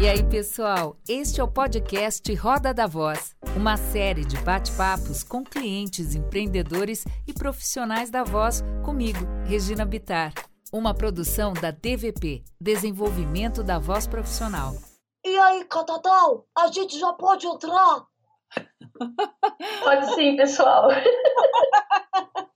E aí, pessoal? Este é o podcast Roda da Voz, uma série de bate-papos com clientes, empreendedores e profissionais da voz comigo, Regina Bitar. Uma produção da DVP, Desenvolvimento da Voz Profissional. E aí, Catatal, a gente já pode entrar? Pode sim, pessoal.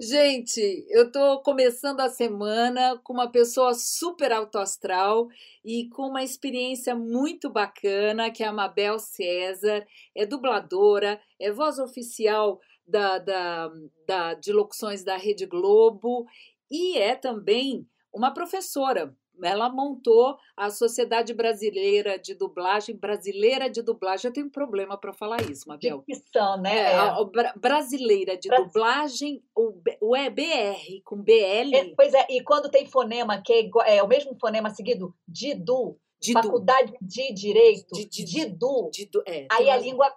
Gente, eu estou começando a semana com uma pessoa super autoastral e com uma experiência muito bacana, que é a Mabel César, é dubladora, é voz oficial da, da, da, de locuções da Rede Globo e é também uma professora ela montou a Sociedade Brasileira de Dublagem, Brasileira de Dublagem. Eu tenho um problema para falar isso, Mabel. Dicção, né? É, a, a, brasileira de. Dublagem, o, o é BR, com BL. É, pois é, e quando tem fonema que é, igual, é o mesmo fonema seguido, Didu, Didu. Faculdade de Direito, Didu, Didu é, aí a língua...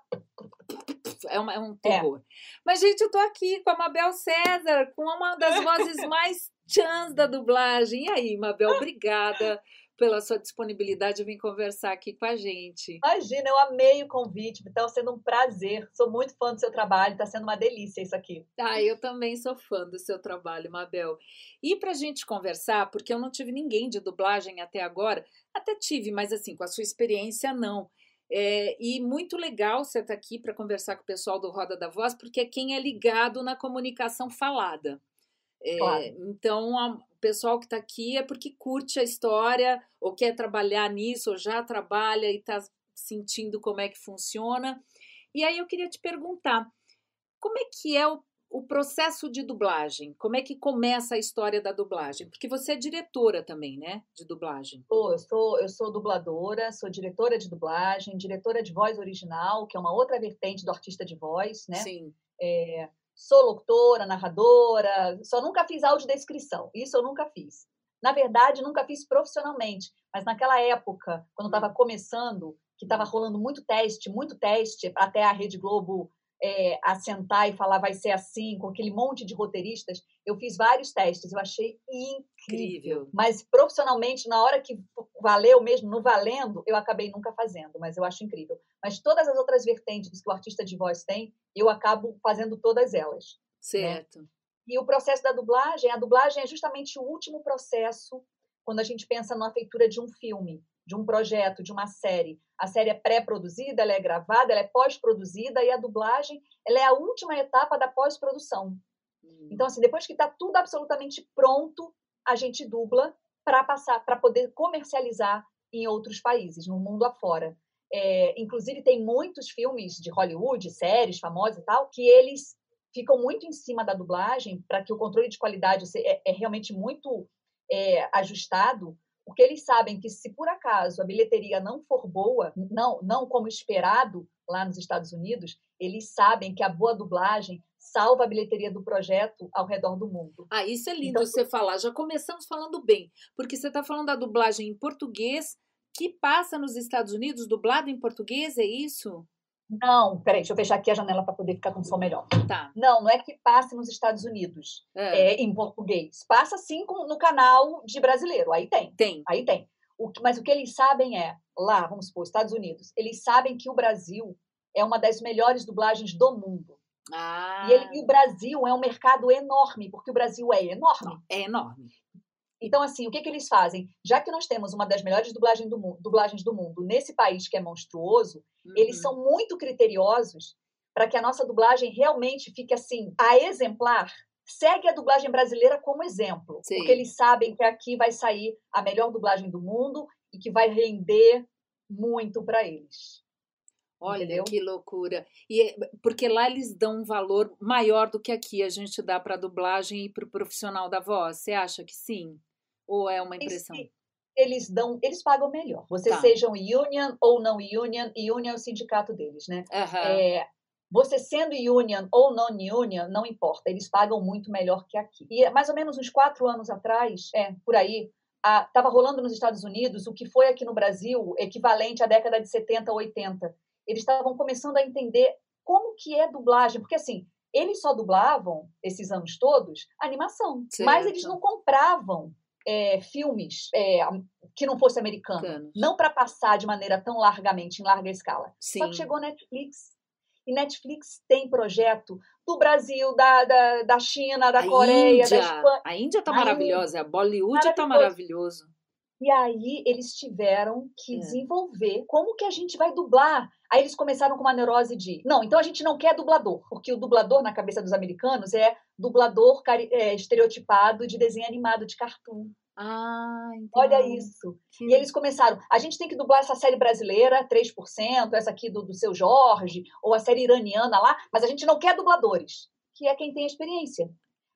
É, uma, é um terror. É. Mas, gente, eu tô aqui com a Mabel César, com uma das vozes mais chans da dublagem. E aí, Mabel, obrigada pela sua disponibilidade de vir conversar aqui com a gente. Imagina, eu amei o convite, está sendo um prazer. Sou muito fã do seu trabalho, está sendo uma delícia isso aqui. Ah, eu também sou fã do seu trabalho, Mabel. E para a gente conversar, porque eu não tive ninguém de dublagem até agora, até tive, mas assim, com a sua experiência, não. É, e muito legal você estar tá aqui para conversar com o pessoal do Roda da Voz, porque é quem é ligado na comunicação falada. É, claro. Então, a, o pessoal que está aqui é porque curte a história, ou quer trabalhar nisso, ou já trabalha e está sentindo como é que funciona. E aí eu queria te perguntar, como é que é o, o processo de dublagem? Como é que começa a história da dublagem? Porque você é diretora também, né, de dublagem. Oh, eu sou eu sou dubladora, sou diretora de dublagem, diretora de voz original, que é uma outra vertente do artista de voz, né? Sim. É, sou locutora, narradora, só nunca fiz audiodescrição. Isso eu nunca fiz. Na verdade, nunca fiz profissionalmente, mas naquela época, quando estava hum. começando, que estava rolando muito teste, muito teste, até a Rede Globo é, assentar e falar vai ser assim, com aquele monte de roteiristas, eu fiz vários testes, eu achei incrível. incrível. Mas profissionalmente, na hora que valeu mesmo, no valendo, eu acabei nunca fazendo, mas eu acho incrível. Mas todas as outras vertentes que o artista de voz tem, eu acabo fazendo todas elas. Né? Certo. Né? E o processo da dublagem, a dublagem é justamente o último processo quando a gente pensa na feitura de um filme de um projeto, de uma série. A série é pré-produzida, ela é gravada, ela é pós-produzida e a dublagem ela é a última etapa da pós-produção. Hum. Então, assim, depois que está tudo absolutamente pronto, a gente dubla para passar, para poder comercializar em outros países, no mundo afora. É, inclusive, tem muitos filmes de Hollywood, séries famosas e tal, que eles ficam muito em cima da dublagem para que o controle de qualidade é, é realmente muito é, ajustado porque eles sabem que se por acaso a bilheteria não for boa, não, não como esperado lá nos Estados Unidos, eles sabem que a boa dublagem salva a bilheteria do projeto ao redor do mundo. Ah, isso é lindo então, você falar. Já começamos falando bem, porque você está falando da dublagem em português que passa nos Estados Unidos, dublado em português, é isso? Não, peraí, deixa eu fechar aqui a janela para poder ficar com som melhor. Tá. Não, não é que passe nos Estados Unidos é. É, em português. Passa sim no canal de brasileiro. Aí tem. Tem. Aí tem. O, mas o que eles sabem é, lá, vamos supor, Estados Unidos, eles sabem que o Brasil é uma das melhores dublagens do mundo. Ah. E, ele, e o Brasil é um mercado enorme, porque o Brasil é enorme. É enorme. Então, assim, o que, que eles fazem? Já que nós temos uma das melhores dublagens do mundo, dublagens do mundo nesse país que é monstruoso, uhum. eles são muito criteriosos para que a nossa dublagem realmente fique assim, a exemplar. Segue a dublagem brasileira como exemplo, Sim. porque eles sabem que aqui vai sair a melhor dublagem do mundo e que vai render muito para eles. Olha Entendeu? que loucura. E porque lá eles dão um valor maior do que aqui a gente dá para a dublagem e para o profissional da voz. Você acha que sim? Ou é uma impressão? Eles dão, eles pagam melhor. Você tá. sejam union ou não union, union é o sindicato deles, né? Uhum. É, você sendo union ou non-union, não importa, eles pagam muito melhor que aqui. E mais ou menos uns quatro anos atrás, é, por aí, estava rolando nos Estados Unidos o que foi aqui no Brasil equivalente à década de 70, 80. Eles estavam começando a entender como que é dublagem, porque assim, eles só dublavam, esses anos todos, animação, certo. mas eles não compravam é, filmes, é, que não fosse americano. Não para passar de maneira tão largamente, em larga escala. Sim. Só que chegou Netflix. E Netflix tem projeto do Brasil, da, da, da China, da a Coreia, Índia, da Espanha. a Índia tá A maravilhosa, a Bollywood tá Maravilhoso. maravilhoso. E aí eles tiveram que É. desenvolver como que a gente vai dublar. Aí eles começaram com uma neurose de, não, então a gente não quer dublador, porque o dublador na cabeça dos americanos é dublador é, estereotipado de desenho animado, de cartoon. Ah, entendi. Olha isso. Que- E eles começaram, a gente tem que dublar essa série brasileira, 3%, essa aqui do, do seu Jorge, ou a série iraniana lá, mas a gente não quer dubladores, que é quem tem experiência.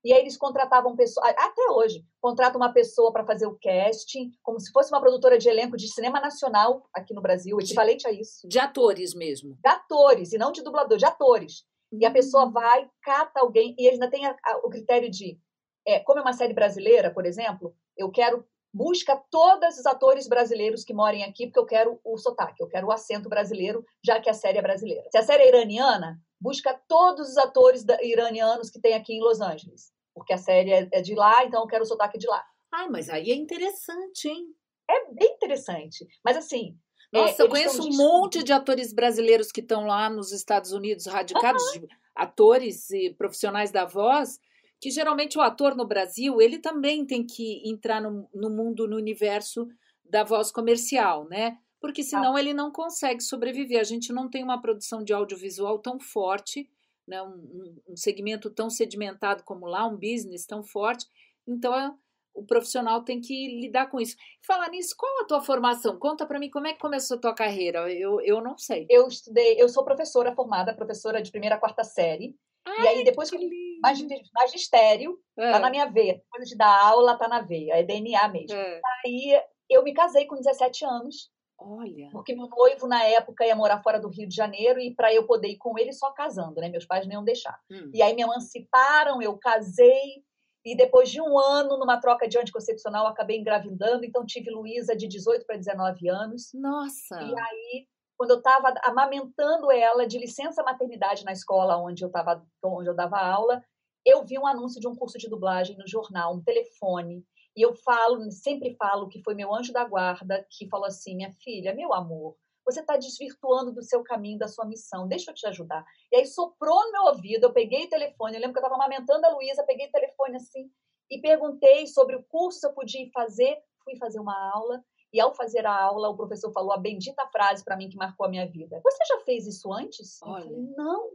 E aí eles contratavam pessoas, até hoje, contratam uma pessoa para fazer o casting, como se fosse uma produtora de elenco de cinema nacional aqui no Brasil, equivalente a isso. De atores mesmo. De atores, e não de dublador, de atores. E a pessoa vai, cata alguém, e ainda têm a- a- o critério de, é, como é uma série brasileira, por exemplo, eu quero, busca todos os atores brasileiros que morem aqui, porque eu quero o sotaque, eu quero o acento brasileiro, já que a série é brasileira. Se a série é iraniana, busca todos os atores iranianos que tem aqui em Los Angeles, porque a série é, é de lá, então eu quero o sotaque de lá. Ai, mas aí é interessante, hein? É bem interessante. Mas assim. É, Nossa, eu eles conheço um monte de atores brasileiros que estão lá nos Estados Unidos radicados, de atores e profissionais da voz, que geralmente o ator no Brasil, ele também tem que entrar no, no mundo, no universo da voz comercial, né? Porque senão ele não consegue sobreviver. A gente não tem uma produção de audiovisual tão forte, né? um, um- um segmento tão sedimentado como lá, um business tão forte. Então, é- o profissional tem que lidar com isso. Falar nisso, qual a tua formação? Conta pra mim como é que começou a tua carreira. Eu, eu não sei. Eu estudei, eu sou professora formada, professora de primeira a quarta série. e aí, depois que magistério, É, tá na minha veia. Coisa de dar aula, tá na veia. É DNA mesmo. é. Aí eu me casei com 17 anos, Olha. porque meu noivo, na época, ia morar fora do Rio de Janeiro, e para eu poder ir com ele só casando, né? Meus pais não iam deixar. Hum. E aí me emanciparam, eu casei, e depois de um ano, numa troca de anticoncepcional, eu acabei engravidando, então tive Luísa de 18 para 19 anos. Nossa. E aí, quando eu estava amamentando ela de licença maternidade na escola onde eu tava, onde eu dava aula, eu vi um anúncio de um curso de dublagem no jornal, um telefone. E eu falo, sempre falo que foi meu anjo da guarda que falou assim: minha filha, meu amor, você está desvirtuando do seu caminho, da sua missão, deixa eu te ajudar. E aí soprou no meu ouvido, eu peguei o telefone, eu lembro que eu estava amamentando a Luísa, peguei o telefone assim e perguntei sobre o curso que eu podia fazer. Fui fazer uma aula e ao fazer a aula, o professor falou a bendita frase para mim que marcou a minha vida. Você já fez isso antes? Olha. Eu falei, não.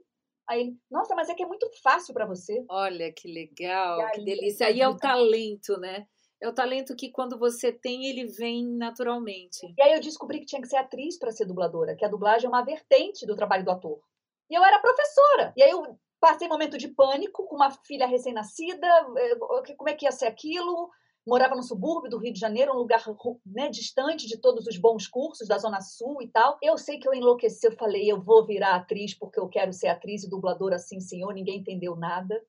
Aí ele, nossa, mas é que é muito fácil para você. Olha que legal, E que aí, delícia. Aí é o talento, né? É o talento que quando você tem, ele vem naturalmente. E aí eu descobri que tinha que ser atriz para ser dubladora, que a dublagem é uma vertente do trabalho do ator. E eu era professora. E aí eu passei um momento de pânico com uma filha recém-nascida, eh, como é que ia ser aquilo? Morava no subúrbio do Rio de Janeiro, um lugar né, distante de todos os bons cursos da Zona Sul e tal. Eu sei que eu enlouqueci, eu falei, eu vou virar atriz porque eu quero ser atriz e dubladora assim, senhor. Ninguém entendeu nada.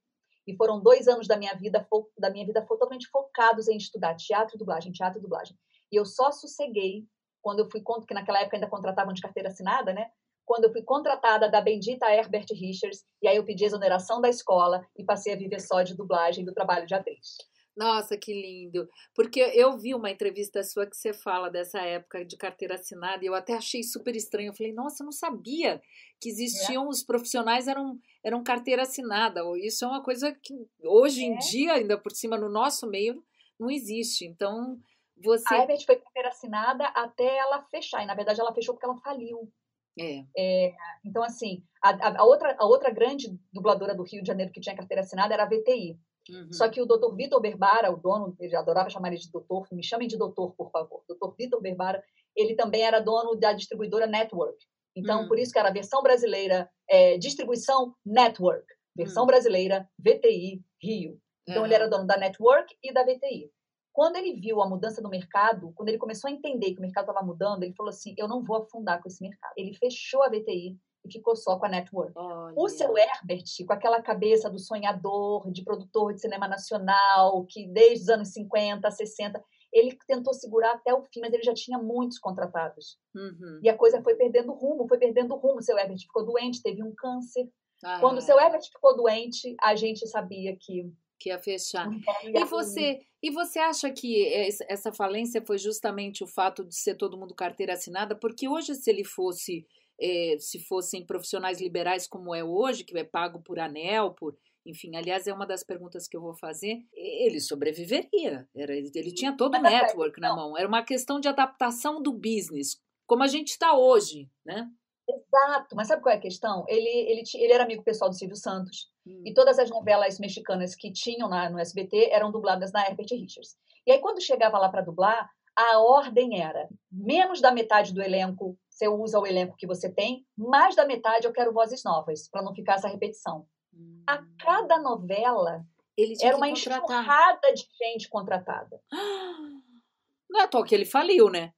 E foram dois anos da minha vida da minha vida totalmente focados em estudar teatro e dublagem, teatro e dublagem. E eu só sosseguei quando eu fui, que naquela época ainda contratavam de carteira assinada, né? Quando eu fui contratada da bendita Herbert Richards, e aí eu pedi exoneração da escola e passei a viver só de dublagem do trabalho de atriz. Nossa, que lindo. Porque eu vi uma entrevista sua que você fala dessa época de carteira assinada e eu até achei super estranho. Eu falei, nossa, eu não sabia que existiam os profissionais eram eram carteira assinada. Isso é uma coisa que hoje em É. dia, ainda por cima no nosso meio, não existe. Então, você A Herbert foi carteira assinada até ela fechar, e na verdade ela fechou porque ela faliu. é, Então, assim, a, a- a outra, a outra grande dubladora do Rio de Janeiro que tinha carteira assinada era a VTI. Uhum. Só que o Dr. Vitor Berbara, o dono, ele adorava chamar ele de doutor, me chamem de doutor, por favor. Dr. Vitor Berbara, ele também era dono da distribuidora Network. Então, Hum. por isso que era a versão brasileira, é, distribuição Network, versão Hum. brasileira, VTI, Rio. Então, ele Aham. era dono da Network e da VTI. Quando ele viu a mudança do mercado, quando ele começou a entender que o mercado estava mudando, ele falou assim: eu não vou afundar com esse mercado. Ele fechou a VTI e ficou só com a Network. O Olha. seu Herbert, com aquela cabeça do sonhador, de produtor de cinema nacional, que desde os anos 50, 60, ele tentou segurar até o fim, mas ele já tinha muitos contratados. Uhum. E a coisa foi perdendo rumo, foi perdendo rumo. O seu Herbert ficou doente, teve um câncer. Ah, Quando o seu Herbert ficou doente, a gente sabia que Que ia fechar. E você, e você acha que essa falência foi justamente o fato de ser todo mundo carteira assinada? Porque hoje, se ele fosse, é, se fossem profissionais liberais como é hoje, que é pago por anel, por enfim, aliás, é uma das perguntas que eu vou fazer. Ele sobreviveria. Era, ele tinha todo o network na mão. Era uma questão de adaptação do business, como a gente está hoje, né? Exato, mas sabe qual é a questão? Ele, ele, ele era amigo pessoal do Silvio Santos. Hum. E todas as novelas mexicanas que tinham na, no SBT eram dubladas na Herbert Richards. E aí, quando chegava lá para dublar, a ordem era menos da metade do elenco você usa o elenco que você tem, mais da metade eu quero vozes novas, para não ficar essa repetição. Hum. A cada novela era uma enxurrada de gente contratada. Não é à toa que ele faliu, né?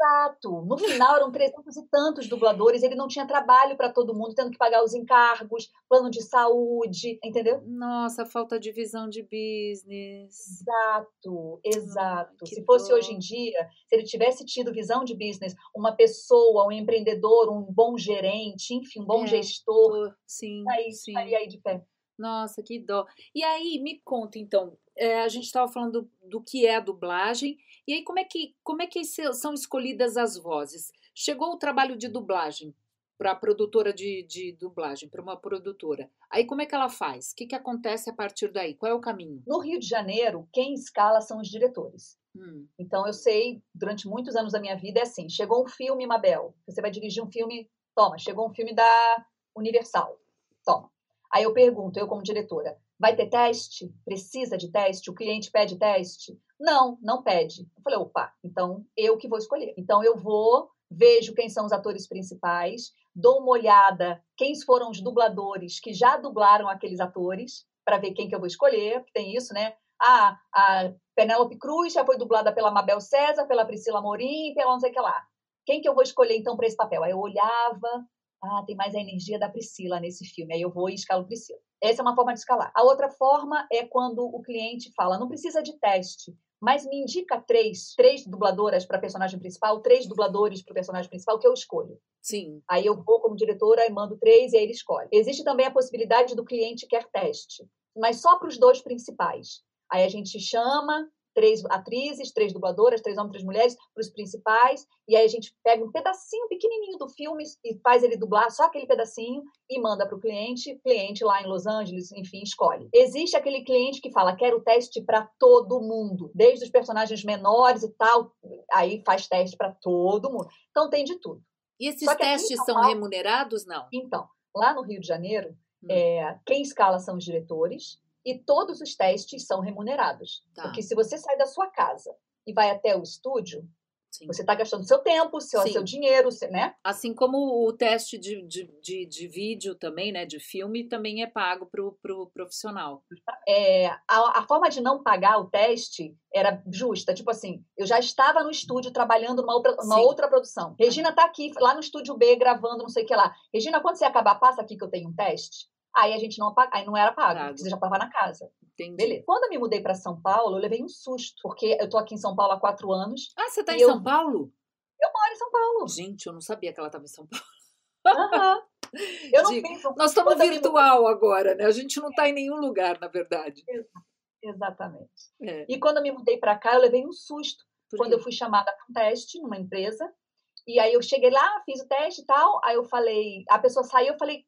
Exato. No final eram 300 e tantos dubladores, ele não tinha trabalho para todo mundo, tendo que pagar os encargos, plano de saúde, entendeu? Nossa, falta de visão de business. Exato, exato. Se fosse dor. hoje em dia, se ele tivesse tido visão de business, uma pessoa, um empreendedor, um bom gerente, enfim, um bom é, gestor, sim, aí sim. estaria aí de pé. Nossa, que dó. E aí, me conta então, é, a gente estava falando do, do, que é a dublagem, e aí como é que, como é que são escolhidas as vozes? Chegou o trabalho de dublagem para a produtora de, de dublagem, para uma produtora. Aí como é que ela faz? O que, que acontece a partir daí? Qual é o caminho? No Rio de Janeiro, quem escala são os diretores. Hum. Então eu sei, durante muitos anos da minha vida é assim: chegou um filme, Mabel, você vai dirigir um filme, toma, chegou um filme da Universal, toma. Aí eu pergunto, eu como diretora, vai ter teste? Precisa de teste? O cliente pede teste? Não, não pede. Eu falei, opa, então eu que vou escolher. Então eu vou, vejo quem são os atores principais, dou uma olhada quem foram os dubladores que já dublaram aqueles atores, para ver quem que eu vou escolher, tem isso, né? Ah, a Penélope Cruz já foi dublada pela Mabel César, pela Priscila Morim, pela não sei o que lá. Quem que eu vou escolher então para esse papel? Aí eu olhava, ah, tem mais a energia da Priscila nesse filme, aí eu vou e escalo Priscila. Essa é uma forma de escalar. A outra forma é quando o cliente fala, não precisa de teste, mas me indica três, três dubladoras para personagem principal, três dubladores para o personagem principal que eu escolho. Sim. Aí eu vou como diretora e mando três e aí ele escolhe. Existe também a possibilidade do cliente quer teste, mas só para os dois principais. Aí a gente chama, três atrizes, três dubladoras, três homens, três mulheres, para os principais, e aí a gente pega um pedacinho pequenininho do filme e faz ele dublar só aquele pedacinho e manda para o cliente, cliente lá em Los Angeles, enfim, escolhe. Existe aquele cliente que fala, quero teste para todo mundo, desde os personagens menores e tal, aí faz teste para todo mundo. Então tem de tudo. E esses testes são remunerados, não? Então, lá no Rio de Janeiro, hum. é, quem escala são os diretores, e todos os testes são remunerados. Tá. Porque se você sai da sua casa e vai até o estúdio, Sim. Você está gastando seu tempo, seu, seu dinheiro, né? Assim como o teste de, de, de, de, vídeo também, né? De filme, também é pago para o pro profissional. É, a, a, forma de não pagar o teste era justa. Tipo assim, eu já estava no estúdio trabalhando numa outra, numa outra produção. Regina está aqui, lá no estúdio B, gravando não sei o que lá. Regina, quando você acabar, passa aqui que eu tenho um teste. Aí a gente não aí não era pago, pago. você já pagava na casa. Entendi. Beleza. Quando eu me mudei para São Paulo, eu levei um susto, porque eu tô aqui em São Paulo há quatro anos. Ah, você tá em eu... São Paulo? Eu moro em São Paulo. Gente, eu não sabia que ela estava em São Paulo. Eu não Digo, penso... Nós estamos virtual me... agora, né? A gente não está em nenhum lugar, na verdade. Exatamente. É. E quando eu me mudei para cá, eu levei um susto. quando eu fui chamada para um teste numa empresa. E aí eu cheguei lá, fiz o teste e tal. Aí eu falei, a pessoa saiu, eu falei,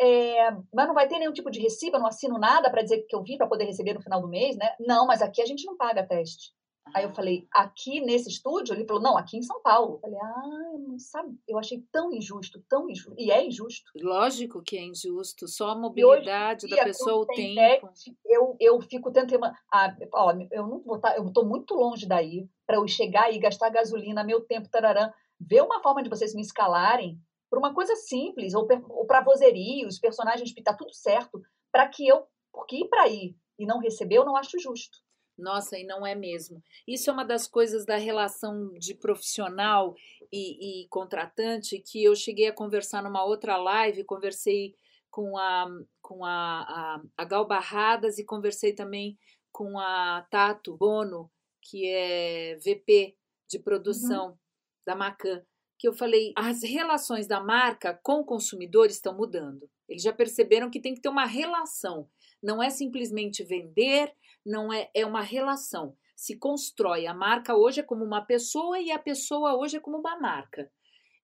é, mas não vai ter nenhum tipo de recibo, eu não assino nada para dizer que eu vim para poder receber no final do mês, né? Não, mas aqui a gente não paga teste. Aí eu ah. falei, aqui nesse estúdio? Ele falou, não, aqui em São Paulo. Eu falei, ah, eu não sabe, eu achei tão injusto, tão injusto. E é injusto. Lógico que é injusto, só a mobilidade da pessoa, o tempo. Teste, eu, eu fico tentando. Ah, ó, eu não vou estar, tá, eu estou muito longe daí para eu chegar e gastar gasolina, meu tempo, tararã. Ver uma forma de vocês me escalarem por uma coisa simples, ou, ou para vozeria, os personagens tá tudo certo, para que eu, porque ir para ir e não receber, eu não acho justo. Nossa, e não é mesmo. Isso é uma das coisas da relação de profissional e, e contratante que eu cheguei a conversar numa outra live, conversei com a, com a, a, a Gal Barradas e conversei também com a Tato Bono, que é VP de produção uhum. da Macan que eu falei, as relações da marca com o consumidor estão mudando. Eles já perceberam que tem que ter uma relação. Não é simplesmente vender, não é, é uma relação. Se constrói. A marca hoje é como uma pessoa e a pessoa hoje é como uma marca.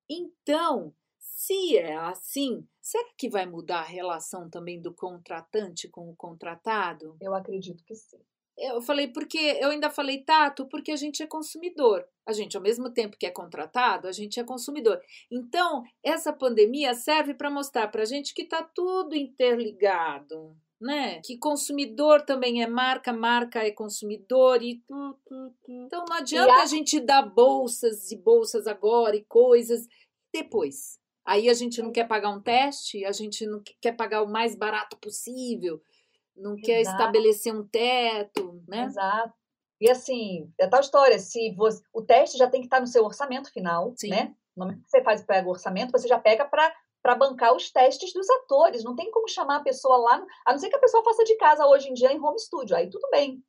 Então, se é assim, será que vai mudar a relação também do contratante com o contratado? Eu acredito que sim. Eu falei, porque eu ainda falei, Tato, porque a gente é consumidor. A gente, ao mesmo tempo que é contratado, a gente é consumidor. Então, essa pandemia serve para mostrar para a gente que está tudo interligado, né? Que consumidor também é marca, marca é consumidor e então não adianta a... a gente dar bolsas e bolsas agora e coisas depois. Aí a gente não quer pagar um teste, a gente não quer pagar o mais barato possível não Exato. quer estabelecer um teto, né? Exato. E assim, é tal história, se você, o teste já tem que estar no seu orçamento final, Sim. né? No momento que você faz pega o orçamento, você já pega para para bancar os testes dos atores. Não tem como chamar a pessoa lá, a não ser que a pessoa faça de casa hoje em dia em home studio. Aí tudo bem.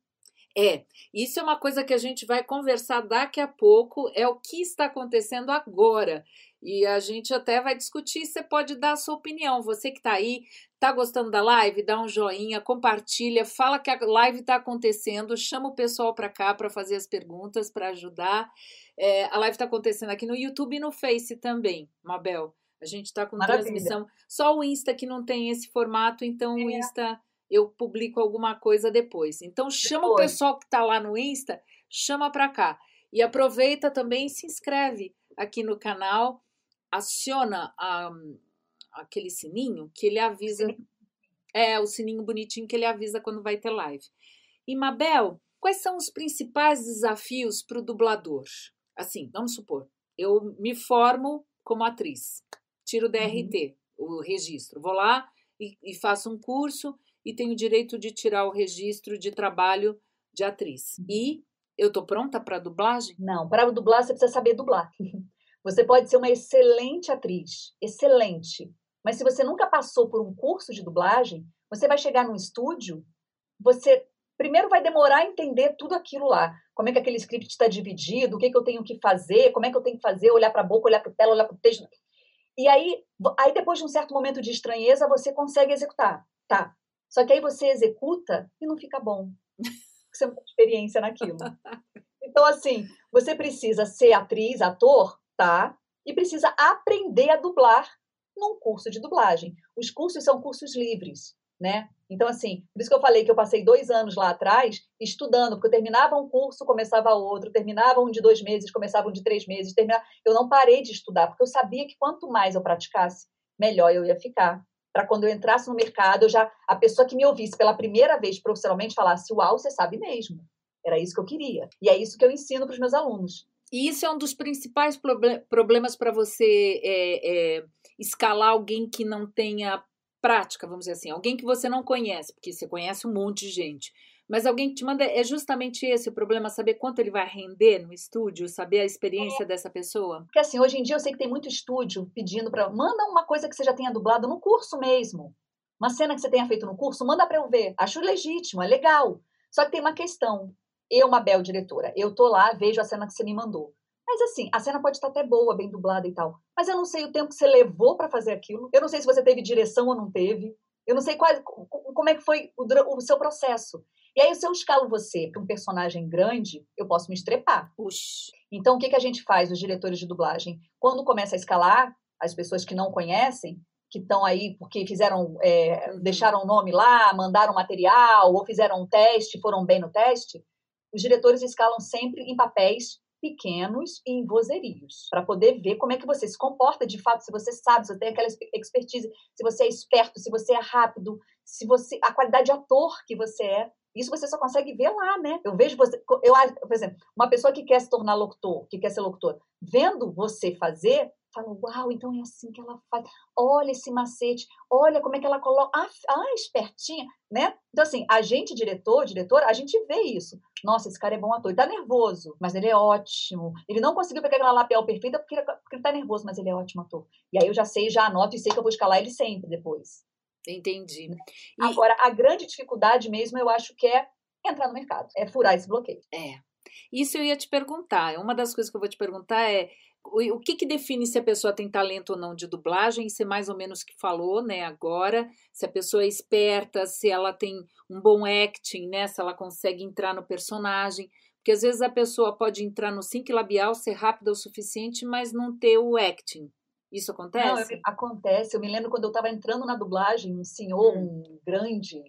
É, isso é uma coisa que a gente vai conversar daqui a pouco, é o que está acontecendo agora. E a gente até vai discutir, você pode dar a sua opinião. Você que está aí, está gostando da live, dá um joinha, compartilha, fala que a live está acontecendo, chama o pessoal para cá para fazer as perguntas, para ajudar. É, a live está acontecendo aqui no YouTube e no Face também, Mabel. A gente está com Maravilha. transmissão. Só o Insta que não tem esse formato, então é. o Insta eu publico alguma coisa depois. Então chama depois. o pessoal que está lá no Insta, chama para cá. E aproveita também e se inscreve aqui no canal aciona a, aquele sininho que ele avisa. É, o sininho bonitinho que ele avisa quando vai ter live. E Mabel, quais são os principais desafios para o dublador? Assim, vamos supor, eu me formo como atriz, tiro o DRT, uhum. o registro, vou lá e, e faço um curso e tenho o direito de tirar o registro de trabalho de atriz. Uhum. E eu tô pronta para dublagem? Não, para dublar você precisa saber dublar. Você pode ser uma excelente atriz, excelente. Mas se você nunca passou por um curso de dublagem, você vai chegar num estúdio, você primeiro vai demorar a entender tudo aquilo lá. Como é que aquele script está dividido, o que, que eu tenho que fazer, como é que eu tenho que fazer, olhar para a boca, olhar para a tela, olhar para o texto. E aí, aí, depois de um certo momento de estranheza, você consegue executar. Tá. Só que aí você executa e não fica bom. Você não tem experiência naquilo. Então, assim, você precisa ser atriz, ator, tá? E precisa aprender a dublar num curso de dublagem. Os cursos são cursos livres, né? Então, assim, por isso que eu falei que eu passei dois anos lá atrás estudando, porque eu terminava um curso, começava outro, terminava um de dois meses, começava um de três meses, terminava... eu não parei de estudar, porque eu sabia que quanto mais eu praticasse, melhor eu ia ficar. Para quando eu entrasse no mercado, eu já a pessoa que me ouvisse pela primeira vez profissionalmente falasse: Uau, você sabe mesmo. Era isso que eu queria. E é isso que eu ensino para os meus alunos. E isso é um dos principais problemas para você é, é, escalar alguém que não tenha prática, vamos dizer assim, alguém que você não conhece, porque você conhece um monte de gente. Mas alguém que te manda, é justamente esse o problema, saber quanto ele vai render no estúdio, saber a experiência é. dessa pessoa? Porque assim, hoje em dia eu sei que tem muito estúdio pedindo para. Manda uma coisa que você já tenha dublado no curso mesmo. Uma cena que você tenha feito no curso, manda para eu ver. Acho legítimo, é legal. Só que tem uma questão eu, Mabel, diretora, eu tô lá, vejo a cena que você me mandou. Mas assim, a cena pode estar até boa, bem dublada e tal. Mas eu não sei o tempo que você levou para fazer aquilo. Eu não sei se você teve direção ou não teve. Eu não sei qual, como é que foi o, o seu processo. E aí, se eu escalo você para um personagem grande, eu posso me estrepar. Puxa. Então, o que, que a gente faz, os diretores de dublagem? Quando começa a escalar, as pessoas que não conhecem, que estão aí porque fizeram, é, deixaram o nome lá, mandaram material, ou fizeram um teste, foram bem no teste, os diretores escalam sempre em papéis pequenos e em vozerios, para poder ver como é que você se comporta de fato, se você sabe, se você tem aquela expertise, se você é esperto, se você é rápido, se você a qualidade de ator que você é. Isso você só consegue ver lá, né? Eu vejo você, eu, por exemplo, uma pessoa que quer se tornar locutor, que quer ser locutor, vendo você fazer, fala, uau, então é assim que ela faz. Olha esse macete, olha como é que ela coloca. Ah, ah, espertinha, né? Então, assim, a gente, diretor, diretora, a gente vê isso. Nossa, esse cara é bom ator. Ele tá nervoso, mas ele é ótimo. Ele não conseguiu pegar aquela lapel perfeita porque ele, porque ele tá nervoso, mas ele é ótimo ator. E aí eu já sei, já anoto e sei que eu vou escalar ele sempre depois. Entendi. E... Agora, a grande dificuldade mesmo, eu acho que é entrar no mercado, é furar esse bloqueio. É. Isso eu ia te perguntar. Uma das coisas que eu vou te perguntar é o, que, que define se a pessoa tem talento ou não de dublagem? Você mais ou menos que falou, né, agora, se a pessoa é esperta, se ela tem um bom acting, né, se ela consegue entrar no personagem, porque às vezes a pessoa pode entrar no sync labial, ser rápida o suficiente, mas não ter o acting. Isso acontece? Não, eu, acontece. Eu me lembro quando eu estava entrando na dublagem, um senhor, hum. um grande,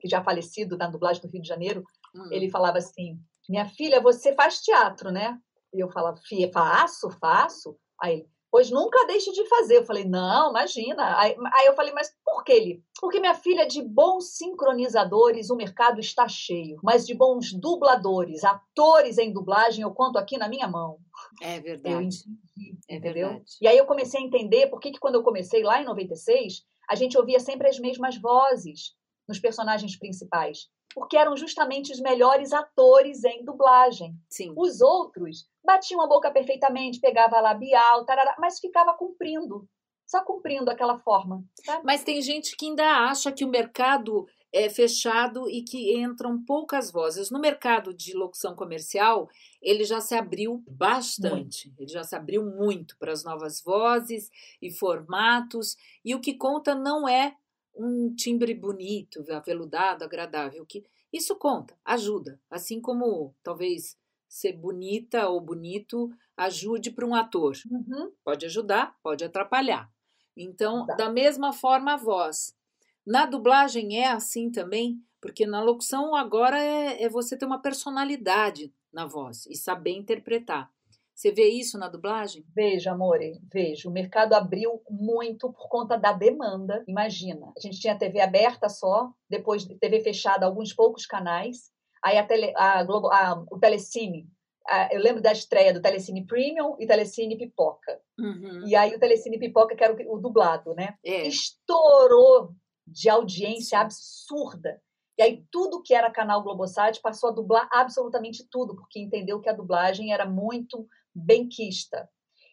que já falecido na dublagem do Rio de Janeiro, hum. ele falava assim: Minha filha, você faz teatro, né? E eu falava, faço, faço. Aí ele, pois nunca deixe de fazer. Eu falei, não, imagina. Aí, aí, eu falei, mas por que ele? Porque minha filha, de bons sincronizadores, o mercado está cheio. Mas de bons dubladores, atores em dublagem, eu conto aqui na minha mão. É verdade. Eu entendi, é entendeu? Verdade. E aí eu comecei a entender por que, que quando eu comecei lá em 96, a gente ouvia sempre as mesmas vozes nos personagens principais porque eram justamente os melhores atores em dublagem. Sim. Os outros batiam a boca perfeitamente, pegava labial, tarará, mas ficava cumprindo, só cumprindo aquela forma. Sabe? Mas tem gente que ainda acha que o mercado é fechado e que entram poucas vozes. No mercado de locução comercial, ele já se abriu bastante, muito. ele já se abriu muito para as novas vozes e formatos, e o que conta não é um timbre bonito, aveludado, agradável, que isso conta, ajuda, assim como talvez ser bonita ou bonito ajude para um ator. Uhum. Pode ajudar, pode atrapalhar. Então, tá. da mesma forma, a voz. Na dublagem é assim também, porque na locução agora é, é você ter uma personalidade na voz e saber interpretar. Você vê isso na dublagem? Vejo, amore, vejo. O mercado abriu muito por conta da demanda. Imagina, a gente tinha TV aberta só, depois TV fechada, alguns poucos canais. Aí a tele, a Globo, a, o Telecine, a, eu lembro da estreia do Telecine Premium e Telecine Pipoca. Uhum. E aí o Telecine Pipoca, que era o, o dublado, né? É. Estourou de audiência absurda. E aí tudo que era canal Globosat passou a dublar absolutamente tudo, porque entendeu que a dublagem era muito benquista.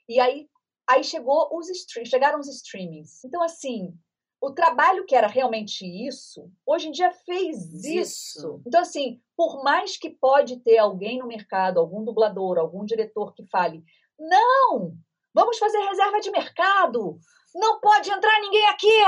E aí, aí chegou os chegaram os streamings. Então, assim, o trabalho que era realmente isso, hoje em dia fez isso. isso. Então, assim, por mais que pode ter alguém no mercado, algum dublador, algum diretor que fale, não, vamos fazer reserva de mercado, não pode entrar ninguém aqui,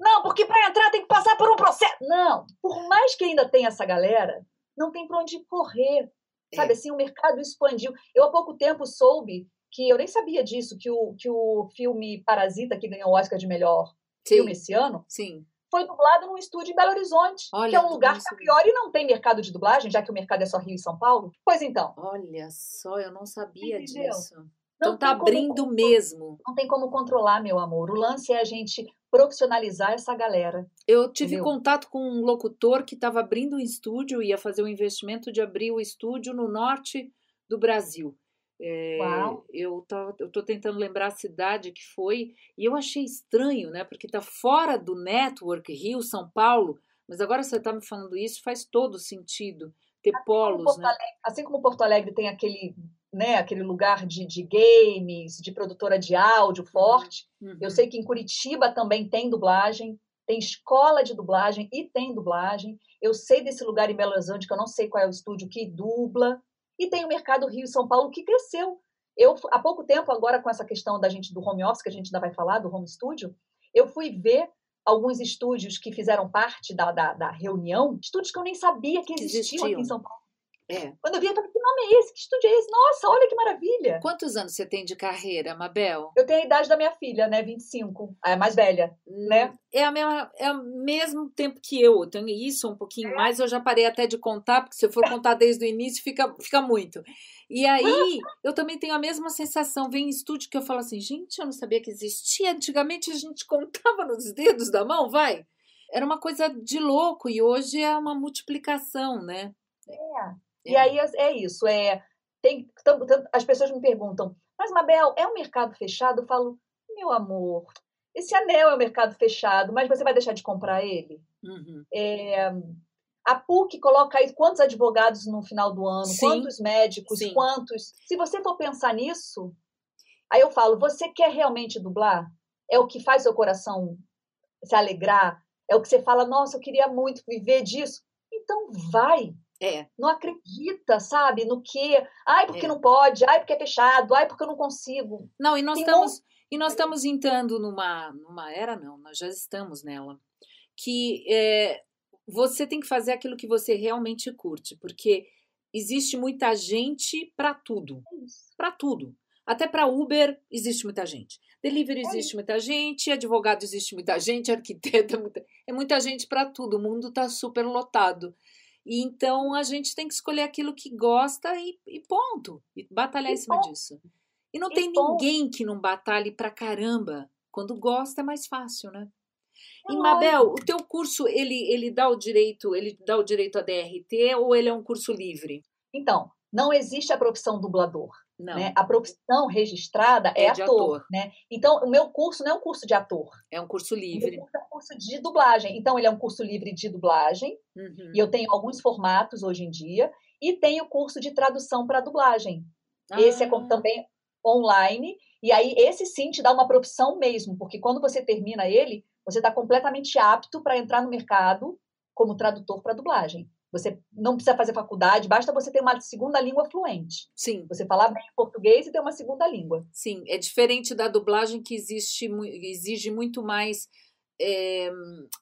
não, porque para entrar tem que passar por um processo. Não, por mais que ainda tenha essa galera, não tem para onde correr. Sabe é. assim, o mercado expandiu. Eu há pouco tempo soube que eu nem sabia disso, que o, que o filme Parasita, que ganhou o Oscar de melhor Sim. filme esse ano, Sim. foi dublado num estúdio em Belo Horizonte, Olha, que é um lugar que a priori não tem mercado de dublagem, já que o mercado é só Rio e São Paulo. Pois então. Olha só, eu não sabia Entendeu? disso. Não então tá abrindo como, mesmo. Não tem como controlar, meu amor. O lance é a gente profissionalizar essa galera. Eu tive entendeu? contato com um locutor que estava abrindo um estúdio, ia fazer um investimento de abrir o estúdio no norte do Brasil. É, eu estou tentando lembrar a cidade que foi e eu achei estranho, né? Porque está fora do network Rio, São Paulo. Mas agora você está me falando isso, faz todo sentido ter assim polos, né? Alegre, assim como Porto Alegre tem aquele né, aquele lugar de, de games, de produtora de áudio uhum, forte. Uhum. Eu sei que em Curitiba também tem dublagem, tem escola de dublagem e tem dublagem. Eu sei desse lugar em Belo Horizonte, que eu não sei qual é o estúdio que dubla. E tem o mercado Rio e São Paulo que cresceu. Eu, há pouco tempo, agora com essa questão da gente do home office, que a gente ainda vai falar, do home studio, eu fui ver alguns estúdios que fizeram parte da, da, da reunião, estúdios que eu nem sabia que existiam, existiam. aqui em São Paulo. É. Quando eu vi, eu falei, que nome é esse? Que estúdio é esse? Nossa, olha que maravilha. Quantos anos você tem de carreira, Mabel? Eu tenho a idade da minha filha, né? 25. A mais velha, né? É, a mesma, é o mesmo tempo que eu. Eu tenho isso, um pouquinho é. mais. Eu já parei até de contar, porque se eu for contar desde o início, fica, fica muito. E aí, eu também tenho a mesma sensação. Vem em estúdio que eu falo assim, gente, eu não sabia que existia. Antigamente a gente contava nos dedos da mão, vai. Era uma coisa de louco e hoje é uma multiplicação, né? É. E aí é, é isso. É, tem, as pessoas me perguntam, mas Mabel, é um mercado fechado? Eu falo, meu amor, esse anel é um mercado fechado, mas você vai deixar de comprar ele? Uhum. É, a PUC coloca aí quantos advogados no final do ano, sim, quantos médicos, sim. quantos. Se você for pensar nisso, aí eu falo, você quer realmente dublar? É o que faz seu coração se alegrar? É o que você fala, nossa, eu queria muito viver disso? Então vai, É. Não acredita, sabe, no que. Ai, porque é. não pode, ai, porque é fechado, ai, porque eu não consigo. Não, e nós Tem estamos. Um... E nós estamos entrando numa, numa era, não, nós já estamos nela, que é, você tem que fazer aquilo que você realmente curte, porque existe muita gente para tudo. É para tudo. Até para Uber existe muita gente. Delivery é existe muita gente, advogado existe muita gente, arquiteto é muita, é muita gente para tudo. O mundo está super lotado. E então a gente tem que escolher aquilo que gosta e, e ponto. E batalhar e em cima ponto. disso. E não e tem ponto. ninguém que não batalhe pra caramba. Quando gosta é mais fácil, né? E Mabel, o teu curso ele, ele dá o direito, ele dá o direito a DRT ou ele é um curso livre? Então, não existe a profissão dublador. Né? A profissão registrada é, é ator, ator, Né? Então, o meu curso não é um curso de ator. É um curso livre. curso é um curso de dublagem. Então, ele é um curso livre de dublagem. Uhum. E eu tenho alguns formatos hoje em dia. E tenho curso de tradução para dublagem. Ah. Esse é ah. também online. E aí, esse sim te dá uma profissão mesmo, porque quando você termina ele, você está completamente apto para entrar no mercado como tradutor para dublagem. Você não precisa fazer faculdade, basta você ter uma segunda língua fluente. Sim. Você falar bem português e ter uma segunda língua. Sim, é diferente da dublagem que existe, exige muito mais. É,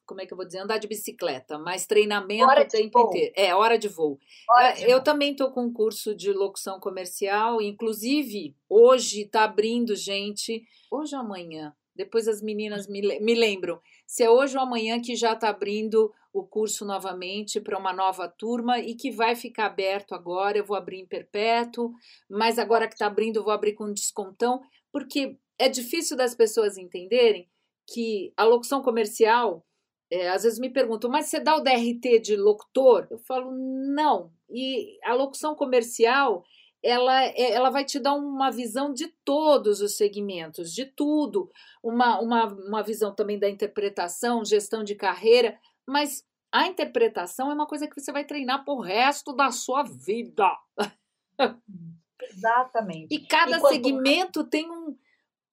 como é que eu vou dizer? Andar de bicicleta, mais treinamento hora o tempo voo. inteiro. É, hora de voo. Hora de eu voo. também estou com um curso de locução comercial, inclusive hoje está abrindo gente. Hoje ou amanhã? Depois as meninas me, me lembram. Se é hoje ou amanhã que já está abrindo o curso novamente para uma nova turma e que vai ficar aberto agora. Eu vou abrir em perpétuo, mas agora que está abrindo, eu vou abrir com descontão, porque é difícil das pessoas entenderem que a locução comercial. É, às vezes me perguntam, mas você dá o DRT de locutor? Eu falo, não. E a locução comercial ela, é, ela vai te dar uma visão de todos os segmentos, de tudo, uma, uma, uma visão também da interpretação, gestão de carreira, mas a interpretação é uma coisa que você vai treinar pro resto da sua vida. Exatamente. E cada Enquanto... segmento tem um,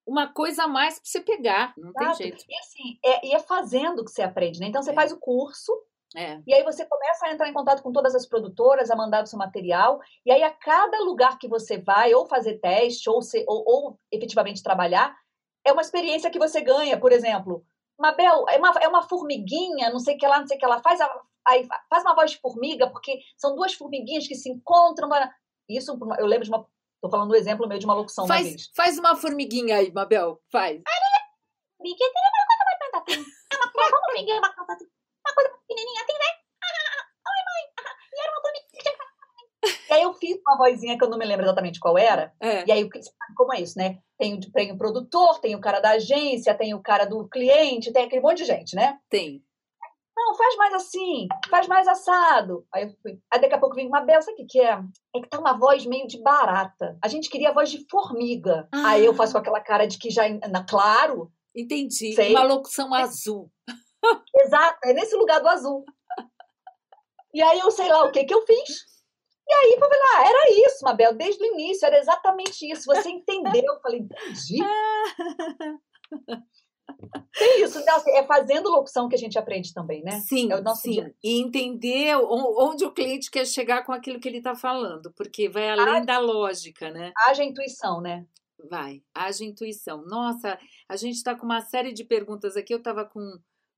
uma coisa a mais para você pegar. Não Exato. tem jeito. E assim, é, e é fazendo que você aprende, né? Então você é. faz o curso. É. E aí você começa a entrar em contato com todas as produtoras, a mandar o seu material, e aí a cada lugar que você vai, ou fazer teste, ou, ser, ou, ou efetivamente trabalhar, é uma experiência que você ganha. Por exemplo, Mabel, é uma, é uma formiguinha, não sei o que lá, não sei o que ela faz, aí faz uma voz de formiga, porque são duas formiguinhas que se encontram. Isso, eu lembro de uma. Tô falando um exemplo meio de uma locução. Faz, uma faz uma formiguinha aí, Mabel, faz. Uma coisa pequenininha, tem, né? Oi, mãe. E era uma formiguinha. E aí eu fiz uma vozinha que eu não me lembro exatamente qual era. É. E aí, como é isso, né? Tem, tem o produtor, tem o cara da agência, tem o cara do cliente, tem aquele monte de gente, né? Tem. Não, faz mais assim, faz mais assado. Aí eu fui. Aí daqui a pouco vem uma beça o que, que é? É que tá uma voz meio de barata. A gente queria a voz de formiga. Ah. Aí eu faço com aquela cara de que já, na, claro. Entendi. Sei. Uma locução azul. Exato, é nesse lugar do azul. E aí eu sei lá o que que eu fiz. E aí, eu falei, ah, era isso, Mabel, desde o início, era exatamente isso. Você entendeu? Eu falei, entendi. É isso, né? Assim, é fazendo locução que a gente aprende também, né? Sim, é sim. Dia. E entender onde o cliente quer chegar com aquilo que ele está falando, porque vai além da lógica, né? Haja intuição, né? Vai, haja intuição. Nossa, a gente está com uma série de perguntas aqui. Eu estava com,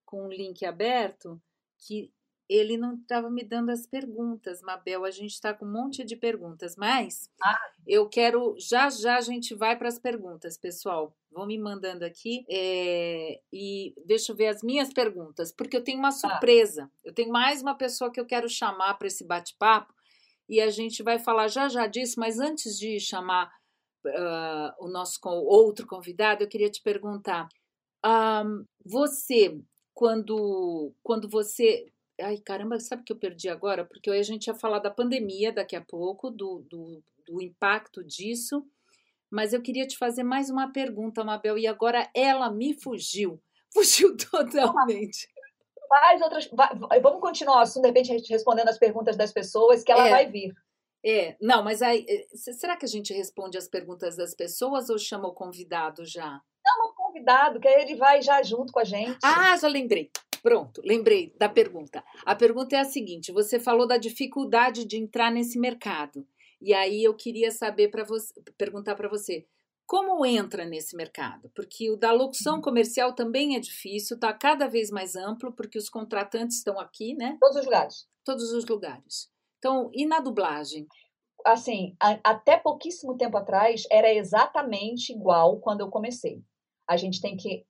com um link aberto que ele não estava me dando as perguntas, Mabel. A gente está com um monte de perguntas, mas ah. eu quero. Já já a gente vai para as perguntas, pessoal. Vão me mandando aqui é, e deixa eu ver as minhas perguntas, porque eu tenho uma tá. surpresa. Ah. Eu tenho mais uma pessoa que eu quero chamar para esse bate-papo e a gente vai falar já já disso, mas antes de chamar uh, o nosso outro convidado, eu queria te perguntar. Um, você, quando, quando você Ai, caramba, sabe que eu perdi agora? Porque a gente ia falar da pandemia daqui a pouco, do, do, do impacto disso. Mas eu queria te fazer mais uma pergunta, Mabel, e agora ela me fugiu. Fugiu totalmente. Faz outras. Vamos continuar o assunto, de repente, respondendo as perguntas das pessoas, que ela é, vai vir. É, não, mas aí. Eh, será que a gente responde as perguntas das pessoas ou chama o convidado já? Chama o convidado, que aí ele vai já junto com a gente. Ah, já lembrei. Pronto, lembrei da pergunta. A pergunta é a seguinte: você falou da dificuldade de entrar nesse mercado. E aí eu queria saber para você, perguntar para você, como entra nesse mercado? Porque o da locução uhum. comercial também é difícil, está cada vez mais amplo, porque os contratantes estão aqui, né? Todos os lugares. Todos os lugares. Então, e na dublagem? Assim, a, até pouquíssimo tempo atrás era exatamente igual quando eu comecei. A gente tem que.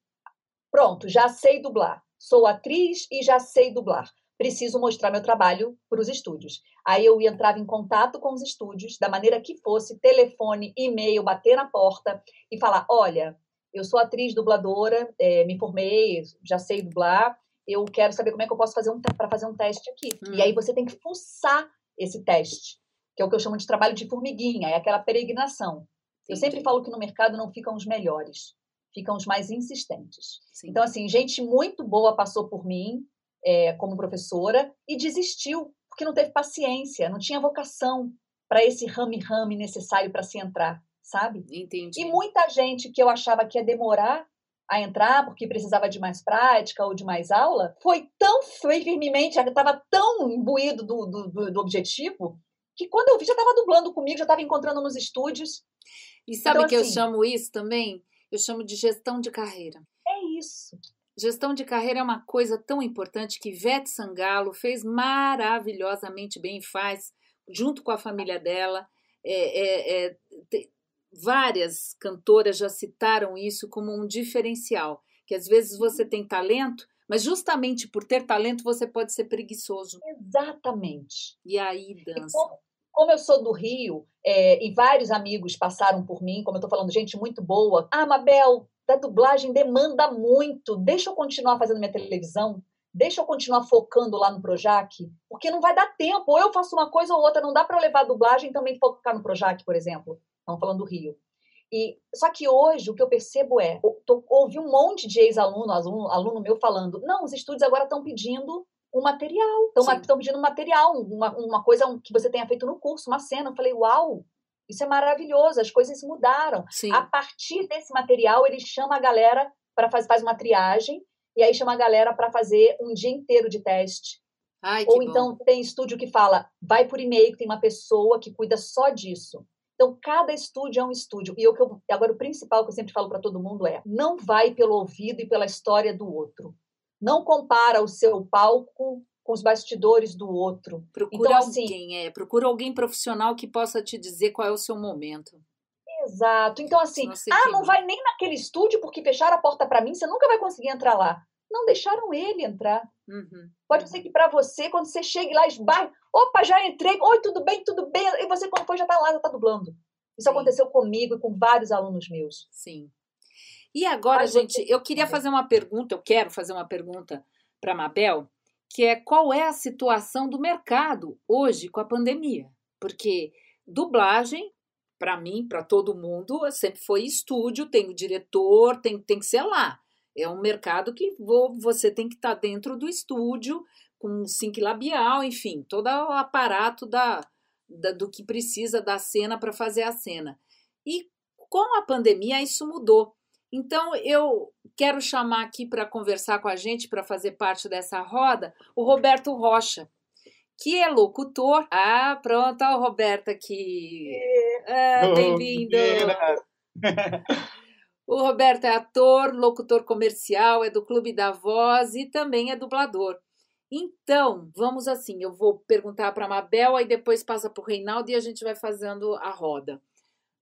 Pronto, já sei dublar. Sou atriz e já sei dublar preciso mostrar meu trabalho para os estúdios. Aí eu entrava em contato com os estúdios, da maneira que fosse, telefone, e-mail, bater na porta e falar: olha, eu sou atriz dubladora, é, me formei, já sei dublar, eu quero saber como é que eu posso fazer um para fazer um teste aqui. Hum. E aí você tem que fuçar esse teste, que é o que eu chamo de trabalho de formiguinha, é aquela peregrinação. Eu sempre falo que no mercado não ficam os melhores, ficam os mais insistentes. Sim. Então, assim, gente muito boa passou por mim, é, como professora e desistiu, porque não teve paciência, não tinha vocação para esse rame-rame necessário para se entrar, sabe? Entendi. E muita gente que eu achava que ia demorar a entrar porque precisava de mais prática ou de mais aula, foi tão firmemente, estava tão imbuído do, do, do, objetivo, que quando eu vi já estava dublando comigo, já estava encontrando nos estúdios. E sabe então, que assim, eu chamo isso também? Eu chamo de gestão de carreira. É isso. Gestão de carreira é uma coisa tão importante que Ivete Sangalo fez maravilhosamente bem, faz junto com a família dela. É, é, é, te, várias cantoras já citaram isso como um diferencial, que às vezes você tem talento, mas justamente por ter talento você pode ser preguiçoso. Exatamente. E aí dança. E como, como, eu sou do Rio é, e vários amigos passaram por mim, como eu estou falando, gente muito boa. Ah, Mabel, da dublagem demanda muito. Deixa eu continuar fazendo minha televisão, deixa eu continuar focando lá no Projac, porque não vai dar tempo. Ou eu faço uma coisa ou outra, não dá para levar a dublagem e também focar no Projac, por exemplo. Estamos falando do Rio. E só que hoje o que eu percebo é, tô, ouvi um monte de ex-aluno, aluno, aluno meu falando, não, os estúdios agora estão pedindo um material, estão pedindo um material, uma, uma coisa que você tenha feito no curso, uma cena. Eu falei, uau, isso é maravilhoso, as coisas mudaram. Sim. A partir desse material, ele chama a galera para fazer faz uma triagem e aí chama a galera para fazer um dia inteiro de teste. Ai, Ou então tem estúdio que fala, vai por e-mail, que tem uma pessoa que cuida só disso. Então, cada estúdio é um estúdio. E eu, agora, o principal que eu sempre falo para todo mundo é: não vai pelo ouvido e pela história do outro. Não compara o seu palco com os bastidores do outro. Procura então, assim, alguém, é, procura alguém profissional que possa te dizer qual é o seu momento. Exato. Então, assim, ah, não vai nem naquele estúdio porque fecharam a porta para mim, você nunca vai conseguir entrar lá. Não deixaram ele entrar. Uhum, Pode uhum. ser que para você, quando você chega lá, esbarre, opa, já entrei, oi, tudo bem, tudo bem, e você quando foi já tá lá, já tá dublando. Isso Sim. aconteceu comigo e com vários alunos meus. Sim. E agora, Mas gente, eu queria fazer uma pergunta, eu quero fazer uma pergunta para Mabel, que é qual é a situação do mercado hoje com a pandemia. Porque dublagem, para mim, para todo mundo, sempre foi estúdio, tem o diretor, tem, tem que ser lá. É um mercado que vou, você tem que estar tá dentro do estúdio, com sync labial, enfim, todo o aparato da, da do que precisa da cena para fazer a cena. E com a pandemia isso mudou. Então, eu quero chamar aqui para conversar com a gente, para fazer parte dessa roda, o Roberto Rocha, que é locutor. Ah, pronto, o Roberto aqui. Ah, Bem-vindo! o Roberto é ator, locutor comercial, é do Clube da Voz e também é dublador. Então, vamos assim, eu vou perguntar para a Mabel, aí depois passa para o Reinaldo e a gente vai fazendo a roda.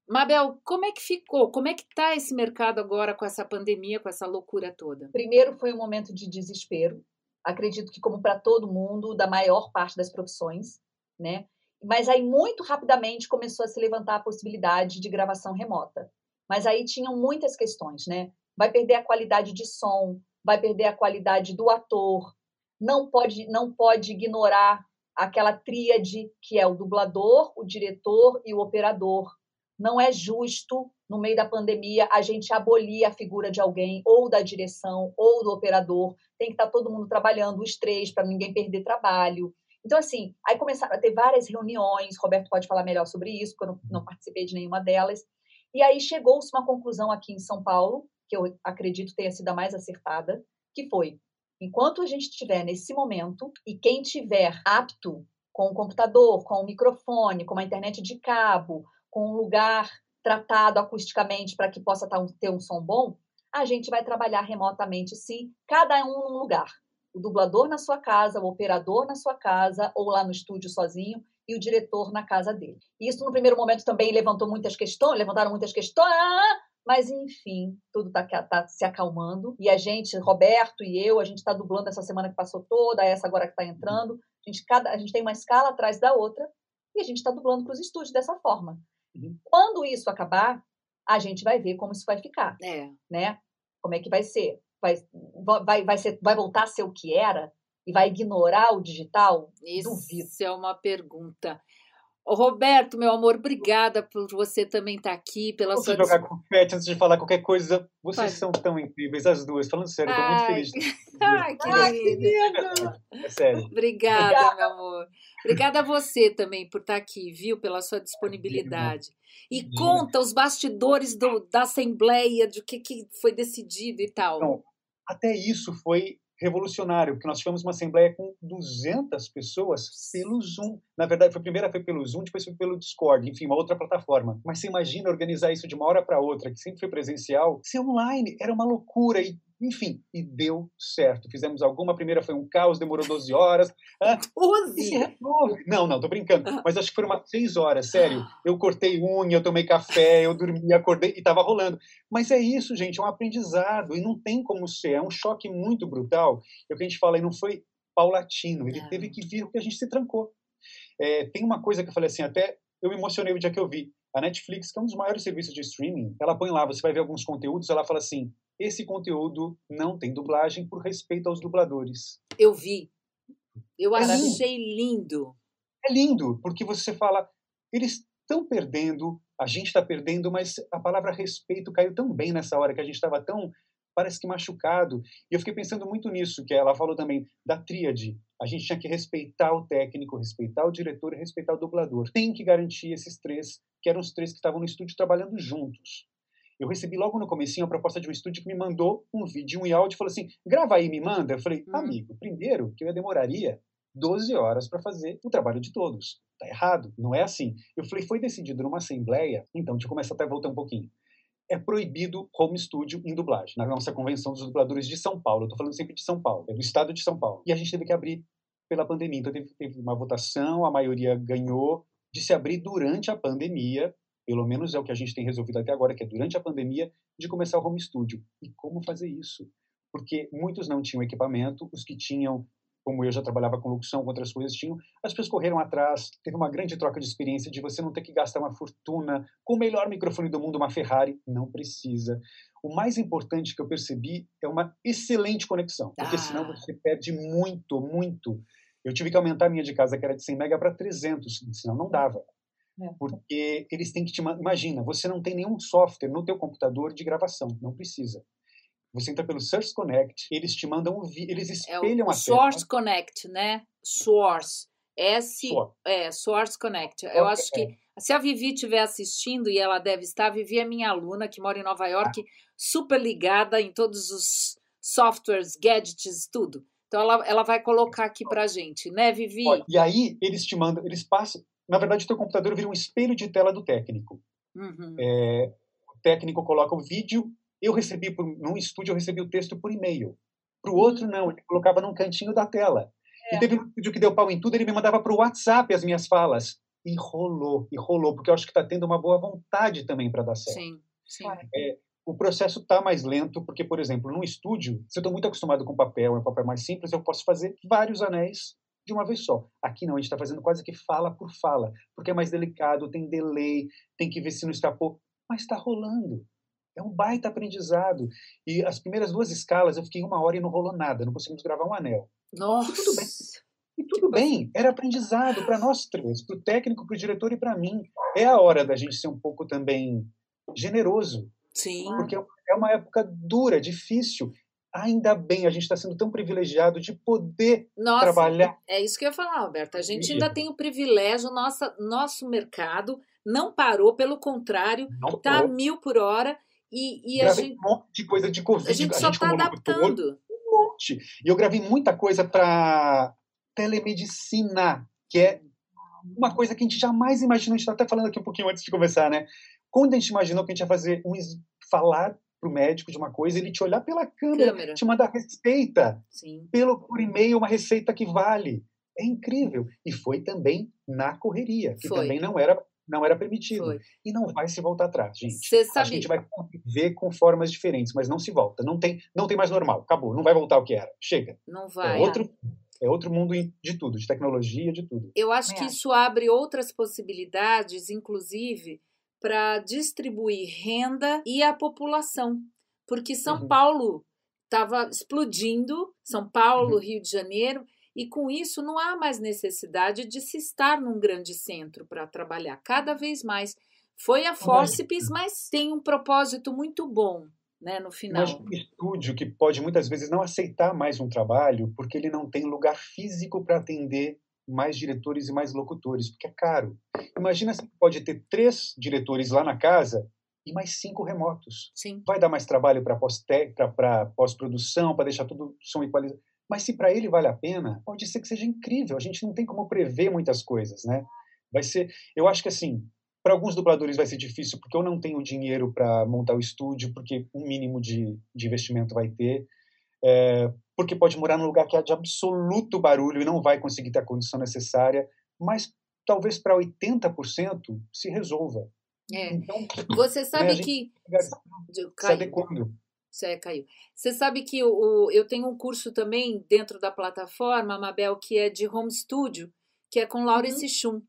Mabel, como é que ficou? Como é que está esse mercado agora com essa pandemia, com essa loucura toda? Primeiro foi um momento de desespero. Acredito que como para todo mundo, da maior parte das profissões, né? Mas aí muito rapidamente começou a se levantar a possibilidade de gravação remota. Mas aí tinham muitas questões, né? Vai perder a qualidade de som, vai perder a qualidade do ator, não pode não pode ignorar aquela tríade que é o dublador, o diretor e o operador não é justo, no meio da pandemia, a gente abolir a figura de alguém, ou da direção, ou do operador. Tem que estar todo mundo trabalhando, os três, para ninguém perder trabalho. Então, assim, aí começaram a ter várias reuniões, Roberto pode falar melhor sobre isso, porque eu não, não participei de nenhuma delas. E aí chegou-se uma conclusão aqui em São Paulo, que eu acredito tenha sido a mais acertada, que foi: Enquanto a gente estiver nesse momento e quem tiver apto com o computador, com o microfone, com a internet de cabo, com um lugar tratado acusticamente para que possa tá ter um som bom, a gente vai trabalhar remotamente, sim, cada um num lugar. O dublador na sua casa, o operador na sua casa, ou lá no estúdio sozinho, e o diretor na casa dele. Isso, no primeiro momento, também levantou muitas questões, levantaram muitas questões, mas enfim, tudo está tá se acalmando. E a gente, Roberto e eu, a gente está dublando essa semana que passou toda, essa agora que está entrando. A gente, cada, a gente tem uma escala atrás da outra e a gente está dublando para os estúdios dessa forma. Uhum. Quando isso acabar, a gente vai ver como isso vai ficar. É. Né? Como é que vai ser? Vai, vai, vai, ser, vai voltar a ser o que era? E vai ignorar o digital? Isso Duvido. é uma pergunta. Roberto, meu amor, obrigada por você também estar tá aqui, pela Posso sua... jogar confete antes de falar qualquer coisa? Vocês Pode. são tão incríveis, as duas. Falando sério, estou muito feliz. Ai, querida. É sério. Obrigada, obrigada, meu amor. Obrigada a você também por estar tá aqui, viu? Pela sua disponibilidade. E conta os bastidores do, da Assembleia, de o que, que foi decidido e tal. Não, até isso foi revolucionário, porque nós tivemos uma assembleia com 200 pessoas pelo Zoom. Na verdade, foi a primeira foi pelo Zoom, depois foi pelo Discord, enfim, uma outra plataforma. Mas você imagina organizar isso de uma hora para outra, que sempre foi presencial, ser online era uma loucura e enfim, e deu certo. Fizemos alguma, a primeira foi um caos, demorou 12 horas. 12? Ah, não, não, tô brincando. Mas acho que foram umas 6 horas, sério. Eu cortei unha, eu tomei café, eu dormi, acordei e tava rolando. Mas é isso, gente, é um aprendizado e não tem como ser. É um choque muito brutal. É o que a gente fala, e não foi paulatino. Ele teve que vir porque a gente se trancou. É, tem uma coisa que eu falei assim, até eu me emocionei o dia que eu vi. A Netflix, que é um dos maiores serviços de streaming, ela põe lá, você vai ver alguns conteúdos, ela fala assim: esse conteúdo não tem dublagem por respeito aos dubladores. Eu vi. Eu é achei lindo. É lindo, porque você fala, eles estão perdendo, a gente está perdendo, mas a palavra respeito caiu tão bem nessa hora que a gente estava tão, parece que machucado. E eu fiquei pensando muito nisso, que ela falou também da tríade. A gente tinha que respeitar o técnico, respeitar o diretor e respeitar o dublador. Tem que garantir esses três, que eram os três que estavam no estúdio trabalhando juntos. Eu recebi logo no comecinho a proposta de um estúdio que me mandou um vídeo, um áudio, e falou assim, grava aí, me manda. Eu falei, uhum. amigo, primeiro que eu demoraria 12 horas para fazer o trabalho de todos. Tá errado, não é assim. Eu falei, foi decidido numa assembleia, então, deixa eu começar até voltar um pouquinho. É proibido home studio em dublagem, na nossa convenção dos dubladores de São Paulo. Eu tô falando sempre de São Paulo, é do estado de São Paulo. E a gente teve que abrir pela pandemia. Então, teve, teve uma votação, a maioria ganhou de se abrir durante a pandemia pelo menos é o que a gente tem resolvido até agora, que é durante a pandemia, de começar o home studio. E como fazer isso? Porque muitos não tinham equipamento, os que tinham, como eu já trabalhava com locução, com outras coisas, tinham, as pessoas correram atrás, teve uma grande troca de experiência de você não ter que gastar uma fortuna com o melhor microfone do mundo, uma Ferrari, não precisa. O mais importante que eu percebi é uma excelente conexão, porque ah. senão você perde muito, muito. Eu tive que aumentar a minha de casa, que era de 100 mega, para 300, senão não dava. É. Porque eles têm que te. Imagina, você não tem nenhum software no teu computador de gravação, não precisa. Você entra pelo Source Connect, eles te mandam, eles espelham é o a Source tela. Connect, né? Source. S, Source. é, Source Connect. Eu acho que é. se a Vivi estiver assistindo, e ela deve estar, a Vivi é minha aluna, que mora em Nova York, ah. super ligada em todos os softwares, gadgets, tudo. Então ela, ela vai colocar aqui pra gente, né, Vivi? Olha, e aí eles te mandam, eles passam, na verdade, o teu computador vira um espelho de tela do técnico. Uhum. É, o técnico coloca o vídeo, eu recebi, por, num estúdio, eu recebi o texto por e-mail. Para o outro, não, ele colocava num cantinho da tela. É. E teve um vídeo que deu pau em tudo, ele me mandava para o WhatsApp as minhas falas. E rolou, e rolou, porque eu acho que está tendo uma boa vontade também para dar certo. Sim, sim. É, o processo está mais lento, porque, por exemplo, num estúdio, se eu estou muito acostumado com papel, é um papel mais simples, eu posso fazer vários anéis de uma vez só. Aqui não, a gente está fazendo quase que fala por fala, porque é mais delicado, tem delay, tem que ver se não escapou, mas está rolando. É um baita aprendizado. E as primeiras duas escalas eu fiquei uma hora e não rolou nada, não conseguimos gravar um anel. Nossa! E tudo bem. E tudo bem, era aprendizado para nós três, para o técnico, para o diretor e para mim. É a hora da gente ser um pouco também generoso. Sim. Porque é uma época dura, difícil ainda bem, a gente está sendo tão privilegiado de poder Nossa, trabalhar. É isso que eu ia falar, Alberto. A gente ainda tem o privilégio, nossa, nosso mercado não parou, pelo contrário, está a mil por hora. E, e a gente, um monte de coisa de Covid. A gente só está adaptando. um monte. E eu gravei muita coisa para telemedicina, que é uma coisa que a gente jamais imaginou. A gente está até falando aqui um pouquinho antes de começar, né? Quando a gente imaginou que a gente ia fazer um falar para o médico de uma coisa, ele te olhar pela câmera, câmera. te mandar receita Sim. pelo por e-mail, uma receita que vale. É incrível. E foi também na correria, que foi. também não era não era permitido. Foi. E não vai se voltar atrás, gente. Sabe... A gente vai ver com formas diferentes, mas não se volta. Não tem, não tem mais normal. Acabou. Não vai voltar ao que era. Chega. Não é vai. É outro, é outro mundo de tudo, de tecnologia, de tudo. Eu acho que isso abre outras possibilidades, inclusive para distribuir renda e a população. Porque São uhum. Paulo estava explodindo, São Paulo, uhum. Rio de Janeiro, e com isso não há mais necessidade de se estar num grande centro para trabalhar, cada vez mais. Foi a Forceps, mas tem um propósito muito bom. Né, no final. Mas um estúdio que pode muitas vezes não aceitar mais um trabalho porque ele não tem lugar físico para atender mais diretores e mais locutores, porque é caro. Imagina se pode ter três diretores lá na casa e mais cinco remotos. Sim. Vai dar mais trabalho para pós-produção, para deixar tudo som equalizado. Mas se para ele vale a pena, pode ser que seja incrível. A gente não tem como prever muitas coisas, né? Vai ser, eu acho que assim, para alguns dubladores vai ser difícil porque eu não tenho dinheiro para montar o estúdio, porque um mínimo de, de investimento vai ter. É, porque pode morar num lugar que é de absoluto barulho e não vai conseguir ter a condição necessária, mas talvez para 80% se resolva. É. Então, Você sabe né, que. Se adequando. Você caiu. Você sabe que o, eu tenho um curso também dentro da plataforma, Mabel, que é de home studio, que é com Laurence uhum. Schum.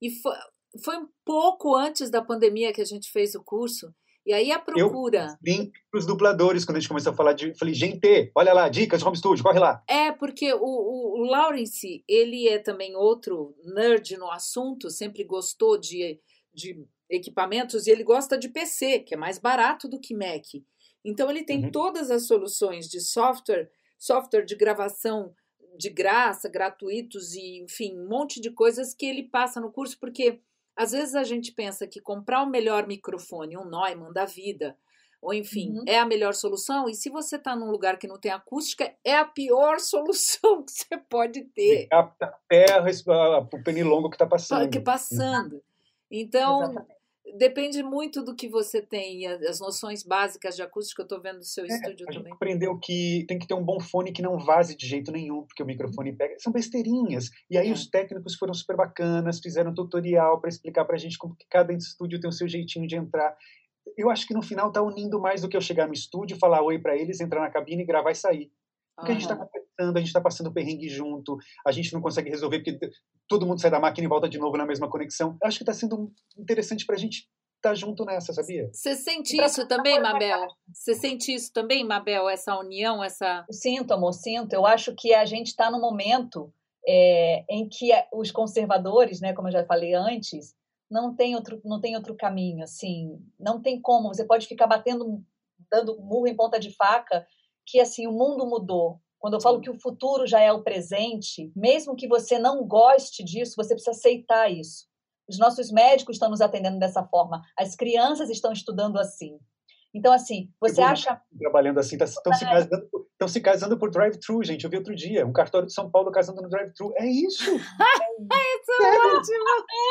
E foi, foi um pouco antes da pandemia que a gente fez o curso. E aí a procura. Eu vim para os dubladores quando a gente começou a falar de. Falei, gente, olha lá, dicas de home studio, corre lá. É, porque o, o, o Lawrence, ele é também outro nerd no assunto, sempre gostou de, de equipamentos e ele gosta de PC, que é mais barato do que Mac. Então ele tem uhum. todas as soluções de software, software de gravação de graça, gratuitos e, enfim, um monte de coisas que ele passa no curso, porque às vezes a gente pensa que comprar o melhor microfone, um Neumann da vida, ou enfim, uhum. é a melhor solução. E se você está num lugar que não tem acústica, é a pior solução que você pode ter. Até o penilongo que está passando. Que passando. Então, Exatamente depende muito do que você tem, as noções básicas de acústica. Eu estou vendo o seu é, estúdio a também. Gente aprendeu que tem que ter um bom fone que não vaze de jeito nenhum, porque o microfone pega. São besteirinhas. E aí é. os técnicos foram super bacanas, fizeram um tutorial para explicar para a gente como que cada estúdio tem o seu jeitinho de entrar. Eu acho que no final está unindo mais do que eu chegar no estúdio, falar oi para eles, entrar na cabine, gravar e sair. Porque uhum. a gente está conversando, a gente está passando perrengue junto, a gente não consegue resolver porque todo mundo sai da máquina e volta de novo na mesma conexão. Eu acho que está sendo interessante para a gente estar tá junto nessa, sabia? Você sente isso também, Mabel? Você sente isso também, Mabel? Essa união, essa. sinto, amor, sinto. Eu acho que a gente está no momento é, em que os conservadores, né, como eu já falei antes, não tem outro, não tem outro caminho, assim, não tem como. Você pode ficar batendo, dando murro em ponta de faca, que assim o mundo mudou. Quando eu falo que o futuro já é o presente, mesmo que você não goste disso, você precisa aceitar isso. Os nossos médicos estão nos atendendo dessa forma, as crianças estão estudando assim. Então, assim, você acha. Trabalhando assim, estão tá, se casando, estão se casando por drive-thru, gente. Eu vi outro dia, um cartório de São Paulo casando no drive-thru. É isso! é isso é ótimo!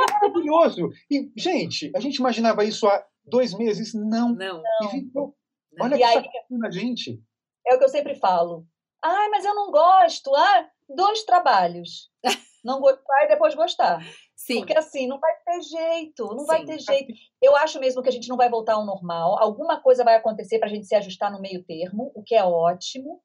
É maravilhoso! E, gente, a gente imaginava isso há dois meses? Não. Não. E ficou. Olha e que aí, na gente. É o que eu sempre falo. Ai, mas eu não gosto. Ah, dois trabalhos. Não gostar e depois gostar. Sim. Porque assim, não vai ter jeito, não Sim. vai ter jeito. Eu acho mesmo que a gente não vai voltar ao normal. Alguma coisa vai acontecer para a gente se ajustar no meio termo, o que é ótimo.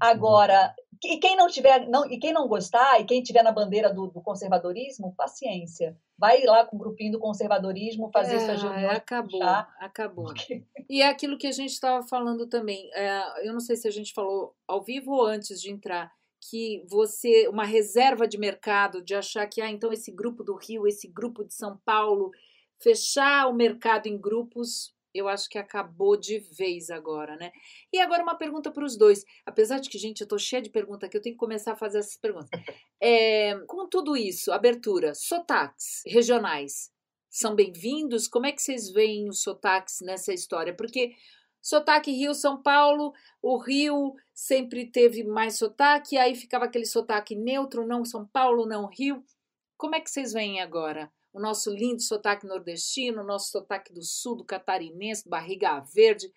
Agora, e quem não tiver, não, e quem não gostar, e quem tiver na bandeira do, do conservadorismo, paciência. Vai lá com o grupinho do conservadorismo fazer é, suas reuniões. Acabou, acabou. E é aquilo que a gente estava falando também. É, eu não sei se a gente falou ao vivo ou antes de entrar que você uma reserva de mercado de achar que ah então esse grupo do Rio, esse grupo de São Paulo, fechar o mercado em grupos, eu acho que acabou de vez agora, né? E agora uma pergunta para os dois. Apesar de que, gente, eu estou cheia de perguntas aqui, eu tenho que começar a fazer essas perguntas. É, com tudo isso, abertura, sotaques regionais são bem-vindos? Como é que vocês veem os sotaques nessa história? Porque sotaque Rio-São Paulo, o Rio sempre teve mais sotaque, aí ficava aquele sotaque neutro, não São Paulo, não Rio. Como é que vocês veem agora? O nosso lindo sotaque nordestino, o nosso sotaque do sul, do catarinense, do barriga verde,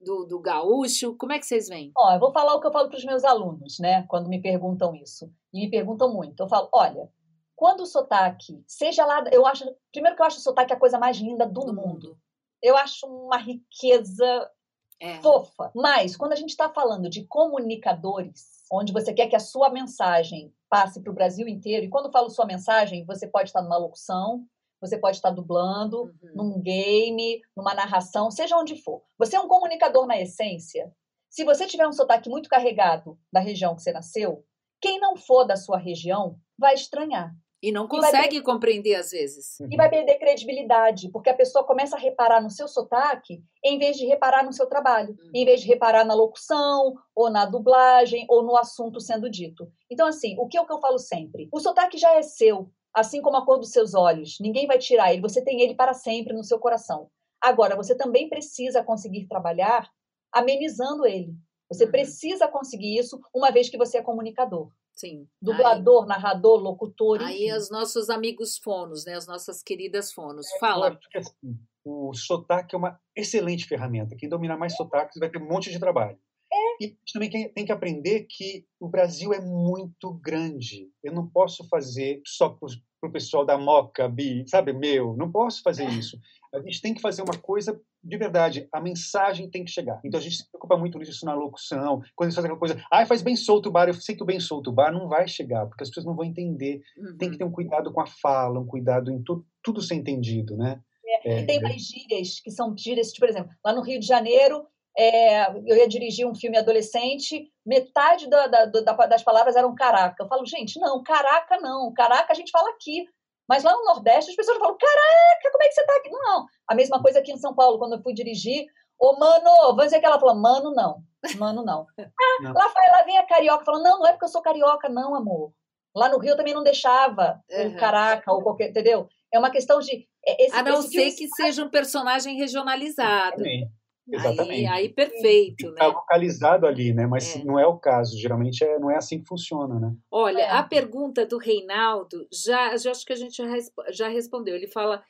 do, do gaúcho. Como é que vocês veem? Ó, eu vou falar o que eu falo para os meus alunos, né? Quando me perguntam isso. E me perguntam muito. Eu falo, olha, quando o sotaque, seja lá, eu acho, primeiro que eu acho o sotaque a coisa mais linda do, do mundo. mundo. Eu acho uma riqueza é. fofa. Mas quando a gente está falando de comunicadores, onde você quer que a sua mensagem passe para o Brasil inteiro, e quando falo sua mensagem, você pode estar numa locução, você pode estar dublando, uhum. num game, numa narração, seja onde for. Você é um comunicador na essência. Se você tiver um sotaque muito carregado da região que você nasceu, quem não for da sua região vai estranhar. E não consegue e compreender às vezes. E vai perder credibilidade, porque a pessoa começa a reparar no seu sotaque em vez de reparar no seu trabalho, uhum. em vez de reparar na locução, ou na dublagem, ou no assunto sendo dito. Então, assim, o que é o que eu falo sempre? O sotaque já é seu, assim como a cor dos seus olhos. Ninguém vai tirar ele, você tem ele para sempre no seu coração. Agora, você também precisa conseguir trabalhar amenizando ele. Você uhum. precisa conseguir isso uma vez que você é comunicador. Sim. Dublador, aí, narrador, locutor. Aí enfim. os nossos amigos fonos, né? As nossas queridas fonos. É, Fala. Assim, o sotaque é uma excelente ferramenta. Quem dominar mais sotaques vai ter um monte de trabalho. É. E também tem que aprender que o Brasil é muito grande. Eu não posso fazer só para o pessoal da Moca, Bi, sabe, meu, não posso fazer é. isso. A gente tem que fazer uma coisa de verdade, a mensagem tem que chegar. Então a gente se preocupa muito nisso na locução, quando eles fazem aquela coisa, ah, faz bem solto o bar, eu sei que o bem solto o bar não vai chegar, porque as pessoas não vão entender. Uhum. Tem que ter um cuidado com a fala, um cuidado em tudo, tudo ser entendido, né? É, é, e tem mais gírias, que são gírias, tipo, por exemplo, lá no Rio de Janeiro, é, eu ia dirigir um filme adolescente, metade da, da, da, das palavras eram caraca. Eu falo, gente, não, caraca não, caraca a gente fala aqui. Mas lá no Nordeste as pessoas falam, caraca, como é que você tá aqui? Não, a mesma coisa aqui em São Paulo, quando eu fui dirigir, ô mano, vamos dizer que ela falou, mano, não, mano, não. Ah, não. Lá, lá vem a carioca falando, não, não é porque eu sou carioca, não, amor. Lá no Rio eu também não deixava uhum. caraca ou qualquer, entendeu? É uma questão de. É, esse, a não ser que seja um personagem regionalizado. Sim. Exatamente. Aí, aí perfeito, Está né? localizado ali, né? Mas é. não é o caso. Geralmente é, não é assim que funciona, né? Olha, é. a pergunta do Reinaldo já, já acho que a gente já, já respondeu. Ele fala,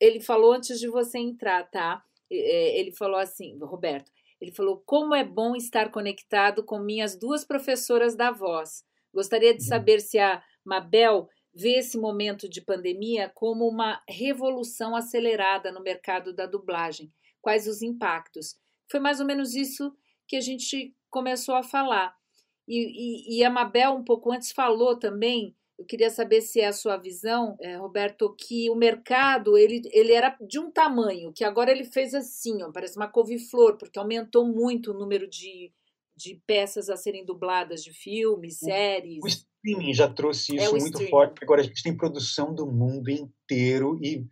ele falou antes de você entrar, tá? É, ele falou assim, Roberto. Ele falou como é bom estar conectado com minhas duas professoras da voz. Gostaria de uhum. saber se a Mabel vê esse momento de pandemia como uma revolução acelerada no mercado da dublagem quais os impactos. Foi mais ou menos isso que a gente começou a falar. E, e, e a Mabel, um pouco antes, falou também. Eu queria saber se é a sua visão, é, Roberto, que o mercado ele, ele era de um tamanho, que agora ele fez assim, ó, parece uma couve-flor, porque aumentou muito o número de, de peças a serem dubladas de filmes, séries. O streaming já trouxe é isso é muito streaming. forte, agora a gente tem produção do mundo inteiro e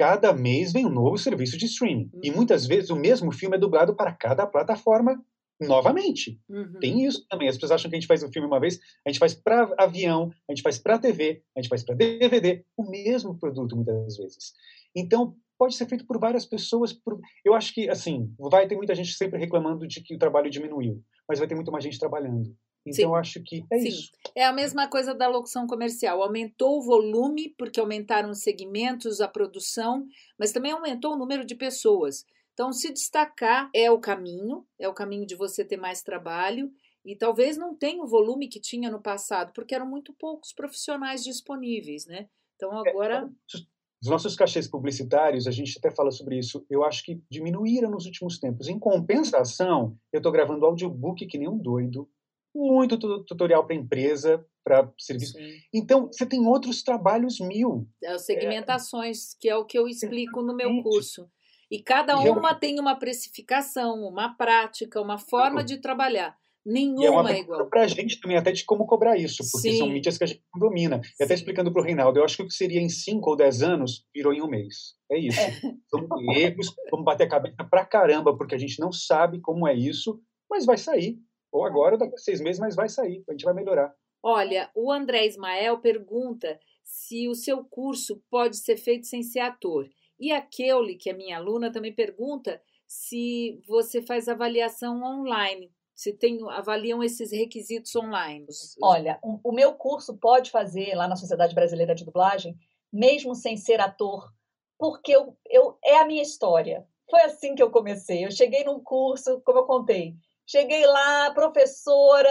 cada mês vem um novo serviço de streaming. Uhum. E muitas vezes o mesmo filme é dublado para cada plataforma novamente. Uhum. Tem isso também. As pessoas acham que a gente faz um filme uma vez, a gente faz para avião, a gente faz para TV, a gente faz para DVD, o mesmo produto muitas vezes. Então, pode ser feito por várias pessoas. Por... Eu acho que, assim, vai ter muita gente sempre reclamando de que o trabalho diminuiu, mas vai ter muito mais gente trabalhando. Então, acho que é Sim. isso. É a mesma coisa da locução comercial. Aumentou o volume, porque aumentaram os segmentos, a produção, mas também aumentou o número de pessoas. Então, se destacar é o caminho, é o caminho de você ter mais trabalho. E talvez não tenha o volume que tinha no passado, porque eram muito poucos profissionais disponíveis, né? Então é, agora. É, os nossos cachês publicitários, a gente até fala sobre isso, eu acho que diminuíram nos últimos tempos. Em compensação, eu estou gravando audiobook que nem um doido, muito tutorial para empresa, para serviço. Sim. Então, você tem outros trabalhos mil. É, segmentações, é, que é o que eu explico no meu curso. E cada uma tem uma precificação, uma prática, uma forma de trabalhar. Nenhuma é, uma é igual. Para a gente também, até de como cobrar isso, porque Sim. são mídias que a gente não domina. E até explicando para o Reinaldo, eu acho que o que seria em 5 ou 10 anos virou em um mês. É isso. É. Erros, vamos bater a cabeça pra caramba, porque a gente não sabe como é isso, mas vai sair. Ou agora, daqui a seis meses, mas vai sair, a gente vai melhorar. Olha, o André Ismael pergunta se o seu curso pode ser feito sem ser ator. E a Keuli, que é minha aluna, também pergunta se você faz avaliação online. Se tem, avaliam esses requisitos online. Olha, o, o meu curso pode fazer lá na Sociedade Brasileira de Dublagem, mesmo sem ser ator, porque eu, eu, é a minha história. Foi assim que eu comecei. Eu cheguei num curso, como eu contei, cheguei lá, professora,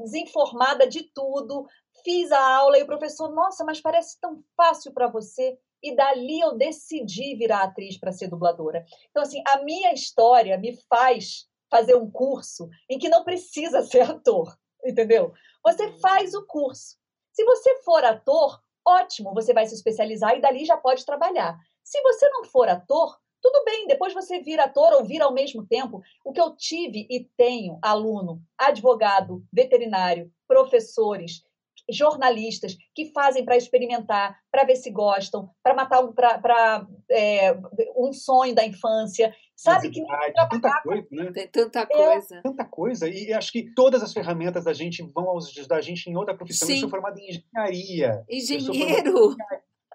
desinformada de tudo, fiz a aula e o professor, nossa, mas parece tão fácil para você. E dali eu decidi virar atriz para ser dubladora. Então, assim, a minha história me faz fazer um curso em que não precisa ser ator, entendeu? Você uhum. faz o curso. Se você for ator, ótimo, você vai se especializar e dali já pode trabalhar. Se você não for ator, tudo bem, depois você vira ator ou vira ao mesmo tempo. O que eu tive e tenho aluno, advogado, veterinário, professores, jornalistas que fazem para experimentar, para ver se gostam, para matar um, para é, um sonho da infância. Sabe que tem tanta coisa, né? Tem tanta coisa. É, tanta coisa. E acho que todas as ferramentas da gente vão ajudar a gente em outra profissão. Sim. Eu sou formado em engenharia. Engenheiro!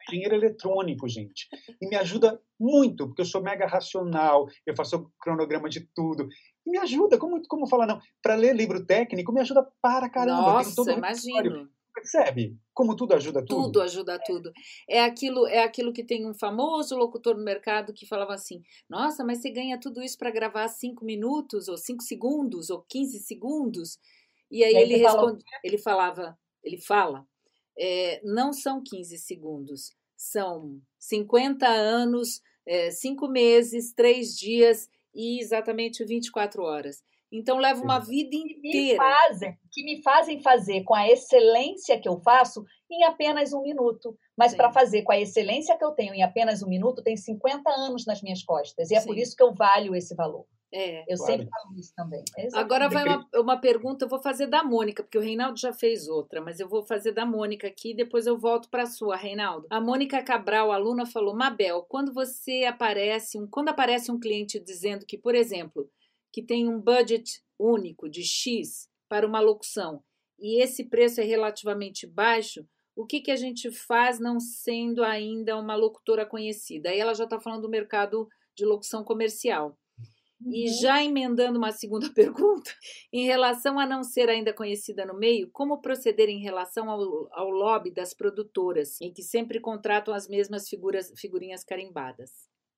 Engenheiro eletrônico, gente. E me ajuda muito, porque eu sou mega racional, eu faço cronograma de tudo. E me ajuda, como, como falar não? Para ler livro técnico, me ajuda para caramba. Nossa, imagino. Percebe? Como tudo ajuda tudo. Tudo ajuda tudo. É aquilo, é aquilo que tem um famoso locutor no mercado que falava assim: Nossa, mas você ganha tudo isso para gravar cinco minutos, ou cinco segundos, ou 15 segundos. E aí, e aí ele responde, ele falava, ele fala, é, não são 15 segundos, são 50 anos, é, 5 meses, 3 dias e exatamente 24 horas. Então leva uma vida inteira. Que me fazem, que me fazem fazer com a excelência que eu faço em apenas um minuto. Mas para fazer com a excelência que eu tenho em apenas um minuto, tem 50 anos nas minhas costas. E é Sim. por isso que eu valho esse valor. É, eu claro. sempre falo isso também. É Agora vai uma, uma pergunta, eu vou fazer da Mônica, porque o Reinaldo já fez outra, mas eu vou fazer da Mônica aqui e depois eu volto para a sua, Reinaldo. A Mônica Cabral, aluna, falou: Mabel, quando você aparece, um, quando aparece um cliente dizendo que, por exemplo, que tem um budget único de X para uma locução e esse preço é relativamente baixo, o que, que a gente faz não sendo ainda uma locutora conhecida? Aí ela já está falando do mercado de locução comercial. Uhum. E já emendando uma segunda pergunta, em relação a não ser ainda conhecida no meio, como proceder em relação ao, ao lobby das produtoras, em que sempre contratam as mesmas figuras, figurinhas carimbadas?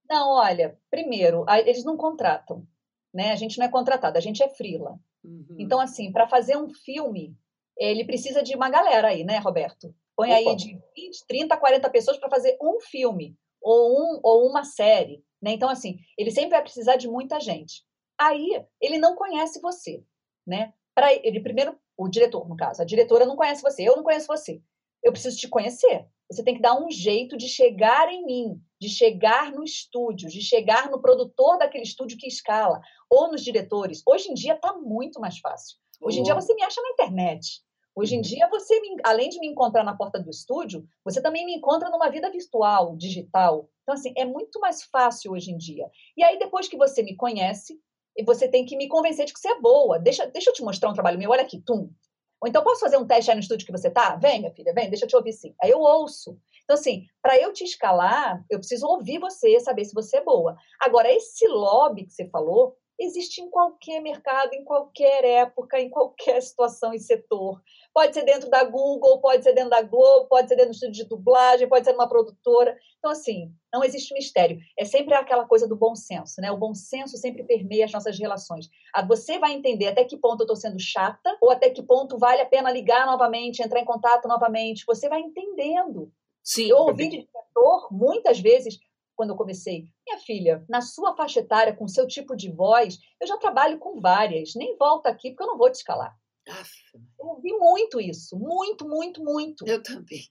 Não, olha, primeiro, eles não contratam, né? A gente não é contratado, a gente é frila. Uhum. Então, assim, para fazer um filme, ele precisa de uma galera aí, né, Roberto? Põe Opa. aí de 20, 30, 40 pessoas para fazer um filme ou, um, ou uma série. Né? Então, assim, ele sempre vai precisar de muita gente. Aí, ele não conhece você. Né? Para ele, primeiro, o diretor, no caso, a diretora não conhece você, eu não conheço você. Eu preciso te conhecer. Você tem que dar um jeito de chegar em mim, de chegar no estúdio, de chegar no produtor daquele estúdio que escala, ou nos diretores. Hoje em dia está muito mais fácil. Hoje em dia você me acha na internet. Hoje em dia, você, me, além de me encontrar na porta do estúdio, você também me encontra numa vida virtual, digital. Então, assim, é muito mais fácil hoje em dia. E aí, depois que você me conhece, você tem que me convencer de que você é boa. Deixa, deixa eu te mostrar um trabalho meu, olha aqui, tum. Ou então, posso fazer um teste aí no estúdio que você tá? Vem, minha filha, vem, deixa eu te ouvir sim. Aí eu ouço. Então, assim, para eu te escalar, eu preciso ouvir você, saber se você é boa. Agora, esse lobby que você falou, existe em qualquer mercado, em qualquer época, em qualquer situação e setor. Pode ser dentro da Google, pode ser dentro da Globo, pode ser dentro do estúdio de dublagem, pode ser numa produtora. Então, assim, não existe mistério. É sempre aquela coisa do bom senso, né? O bom senso sempre permeia as nossas relações. Ah, você vai entender até que ponto eu estou sendo chata ou até que ponto vale a pena ligar novamente, entrar em contato novamente. Você vai entendendo. Sim. Eu ouvi de diretor, muitas vezes, quando eu comecei. Minha filha, na sua faixa etária, com seu tipo de voz, eu já trabalho com várias. Nem volta aqui, porque eu não vou te escalar. Eu ouvi muito isso. Muito, muito, muito. Eu também.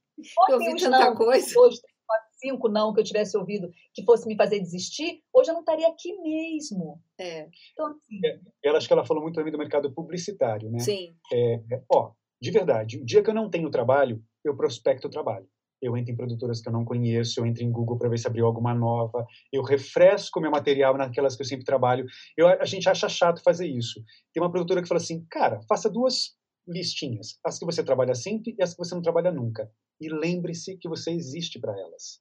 Eu ouvi tanta não, coisa. Dois, quatro, cinco não que eu tivesse ouvido que fosse me fazer desistir, hoje eu não estaria aqui mesmo. É. Então, assim... É, ela acho que ela falou muito também do mercado publicitário, né? Sim. É, ó, de verdade, o dia que eu não tenho trabalho, eu prospecto o trabalho eu entro em produtoras que eu não conheço, eu entro em Google para ver se abriu alguma nova, eu refresco meu material naquelas que eu sempre trabalho. Eu, a gente acha chato fazer isso. Tem uma produtora que fala assim, cara, faça duas listinhas, as que você trabalha sempre e as que você não trabalha nunca. E lembre-se que você existe para elas.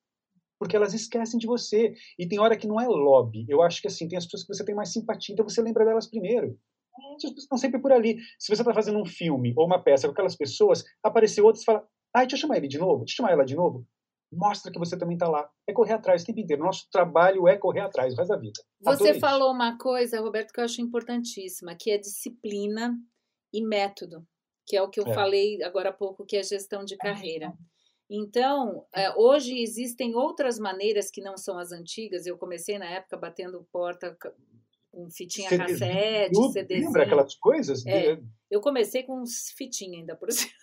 porque elas esquecem de você. E tem hora que não é lobby. Eu acho que assim, tem as pessoas que você tem mais simpatia, então você lembra delas primeiro. Estão sempre por ali. Se você está fazendo um filme ou uma peça com aquelas pessoas, apareceu outro e fala: ah, deixa eu chamar ele de novo, deixa eu chamar ela de novo. Mostra que você também está lá. É correr atrás o tempo inteiro. Nosso trabalho é correr atrás, o resto da vida. Você Adorei falou uma coisa, Roberto, que eu acho importantíssima, que é disciplina e método, que é o que eu é. falei agora há pouco, que é gestão de carreira. Então, é, hoje existem outras maneiras que não são as antigas. Eu comecei na época batendo porta com fitinha CD, cassete, CD. Lembra aquelas coisas? É, eu comecei com fitinha ainda por cima.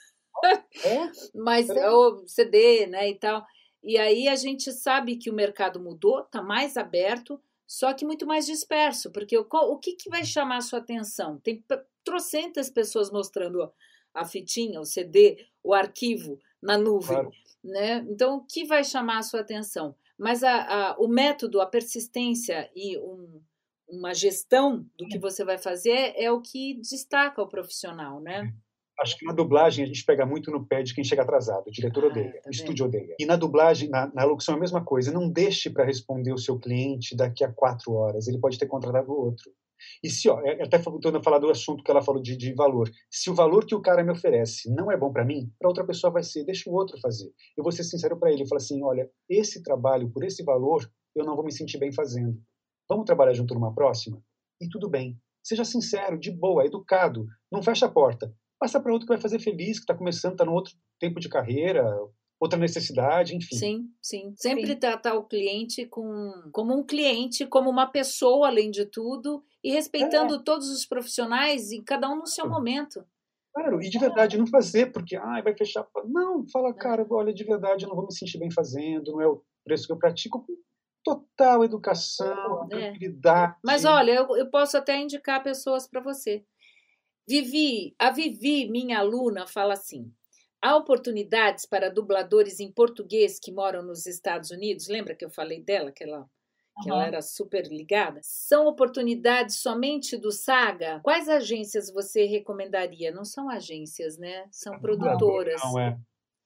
É? Mas o CD, né, e tal. E aí a gente sabe que o mercado mudou, está mais aberto, só que muito mais disperso, porque o, o que, que vai chamar a sua atenção? Tem trocentas pessoas mostrando a fitinha, o CD, o arquivo na nuvem, claro. né? Então, o que vai chamar a sua atenção? Mas a, a, o método, a persistência e um, uma gestão do que você vai fazer é o que destaca o profissional, né? Acho que na dublagem a gente pega muito no pé de quem chega atrasado. O diretor ah, odeia, tá o estúdio odeia. E na dublagem, na, na locução é a mesma coisa. Não deixe para responder o seu cliente daqui a quatro horas. Ele pode ter contratado outro. E se, ó, é, até voltando a falar do assunto que ela falou de, de valor, se o valor que o cara me oferece não é bom para mim, para outra pessoa vai ser, deixa o outro fazer. Eu vou ser sincero para ele, eu falo assim, olha, esse trabalho por esse valor, eu não vou me sentir bem fazendo. Vamos trabalhar junto numa próxima? E tudo bem. Seja sincero, de boa, educado, não fecha a porta. Passa para outro que vai fazer feliz, que está começando, está no outro tempo de carreira, outra necessidade, enfim. Sim, sim. Sempre sim. tratar o cliente com, como um cliente, como uma pessoa, além de tudo, e respeitando é. todos os profissionais e cada um no seu momento. Claro, e de verdade, não fazer porque ah, vai fechar. Não, fala, é. cara, olha, de verdade, eu não vou me sentir bem fazendo, não é o preço que eu pratico. Total educação, é. tranquilidade. Mas olha, eu, eu posso até indicar pessoas para você. Vivi, a Vivi, minha aluna, fala assim: Há oportunidades para dubladores em português que moram nos Estados Unidos. Lembra que eu falei dela, que ela, que ela era super ligada? São oportunidades somente do Saga? Quais agências você recomendaria? Não são agências, né? São produtoras. Não, é.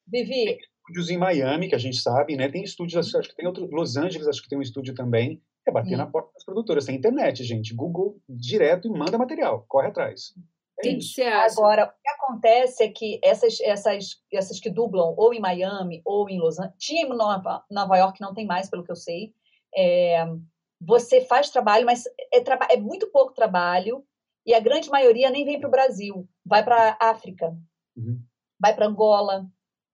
Vivi. Tem estúdios em Miami, que a gente sabe, né? Tem estúdios, acho que tem outro. Los Angeles, acho que tem um estúdio também. É bater na porta das produtoras. Tem internet, gente. Google direto e manda material. Corre atrás. É que? Agora, o que acontece é que essas, essas, essas que dublam ou em Miami ou em Los Angeles, tinha em Nova, Nova York, não tem mais, pelo que eu sei. É, você faz trabalho, mas é, é muito pouco trabalho e a grande maioria nem vem para o Brasil, vai para a África, uhum. vai para Angola.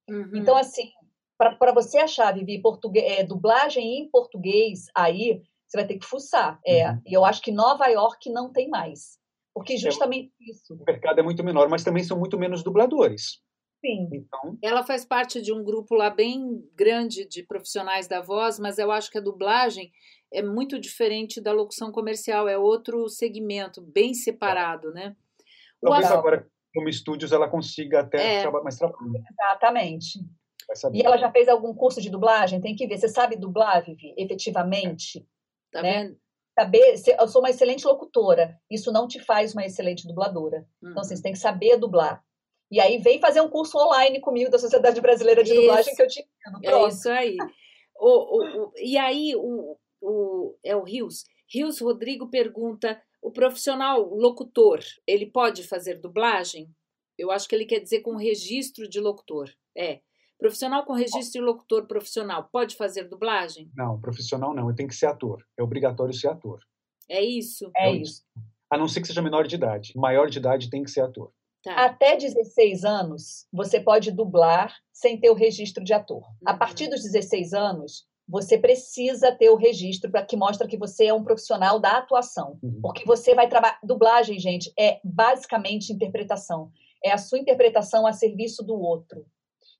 Uhum. Então, assim, para você achar, Vivi, português, é, dublagem em português aí, você vai ter que fuçar. É, uhum. E eu acho que Nova York não tem mais. Porque é justamente é, isso. O mercado é muito menor, mas também são muito menos dubladores. Sim. Então... Ela faz parte de um grupo lá bem grande de profissionais da voz, mas eu acho que a dublagem é muito diferente da locução comercial, é outro segmento, bem separado, é. né? Talvez o... agora, como estúdios, ela consiga até é. mais trabalho. Exatamente. E ela já fez algum curso de dublagem? Tem que ver. Você sabe dublar, Vivi, efetivamente? Tá né? vendo? Saber, eu sou uma excelente locutora, isso não te faz uma excelente dubladora. Uhum. Então, assim, você tem que saber dublar. E aí vem fazer um curso online comigo da Sociedade Brasileira de isso. Dublagem que eu te entendo. É isso aí. o, o, o, e aí, o, o, é o Rios. Rios Rodrigo pergunta: o profissional locutor, ele pode fazer dublagem? Eu acho que ele quer dizer com registro de locutor. É. Profissional com registro de locutor profissional pode fazer dublagem? Não, profissional não. Ele tem que ser ator. É obrigatório ser ator. É isso? É, é isso. A não ser que seja menor de idade. Maior de idade tem que ser ator. Tá. Até 16 anos, você pode dublar sem ter o registro de ator. Uhum. A partir dos 16 anos, você precisa ter o registro para que mostra que você é um profissional da atuação. Uhum. Porque você vai trabalhar. Dublagem, gente, é basicamente interpretação. É a sua interpretação a serviço do outro.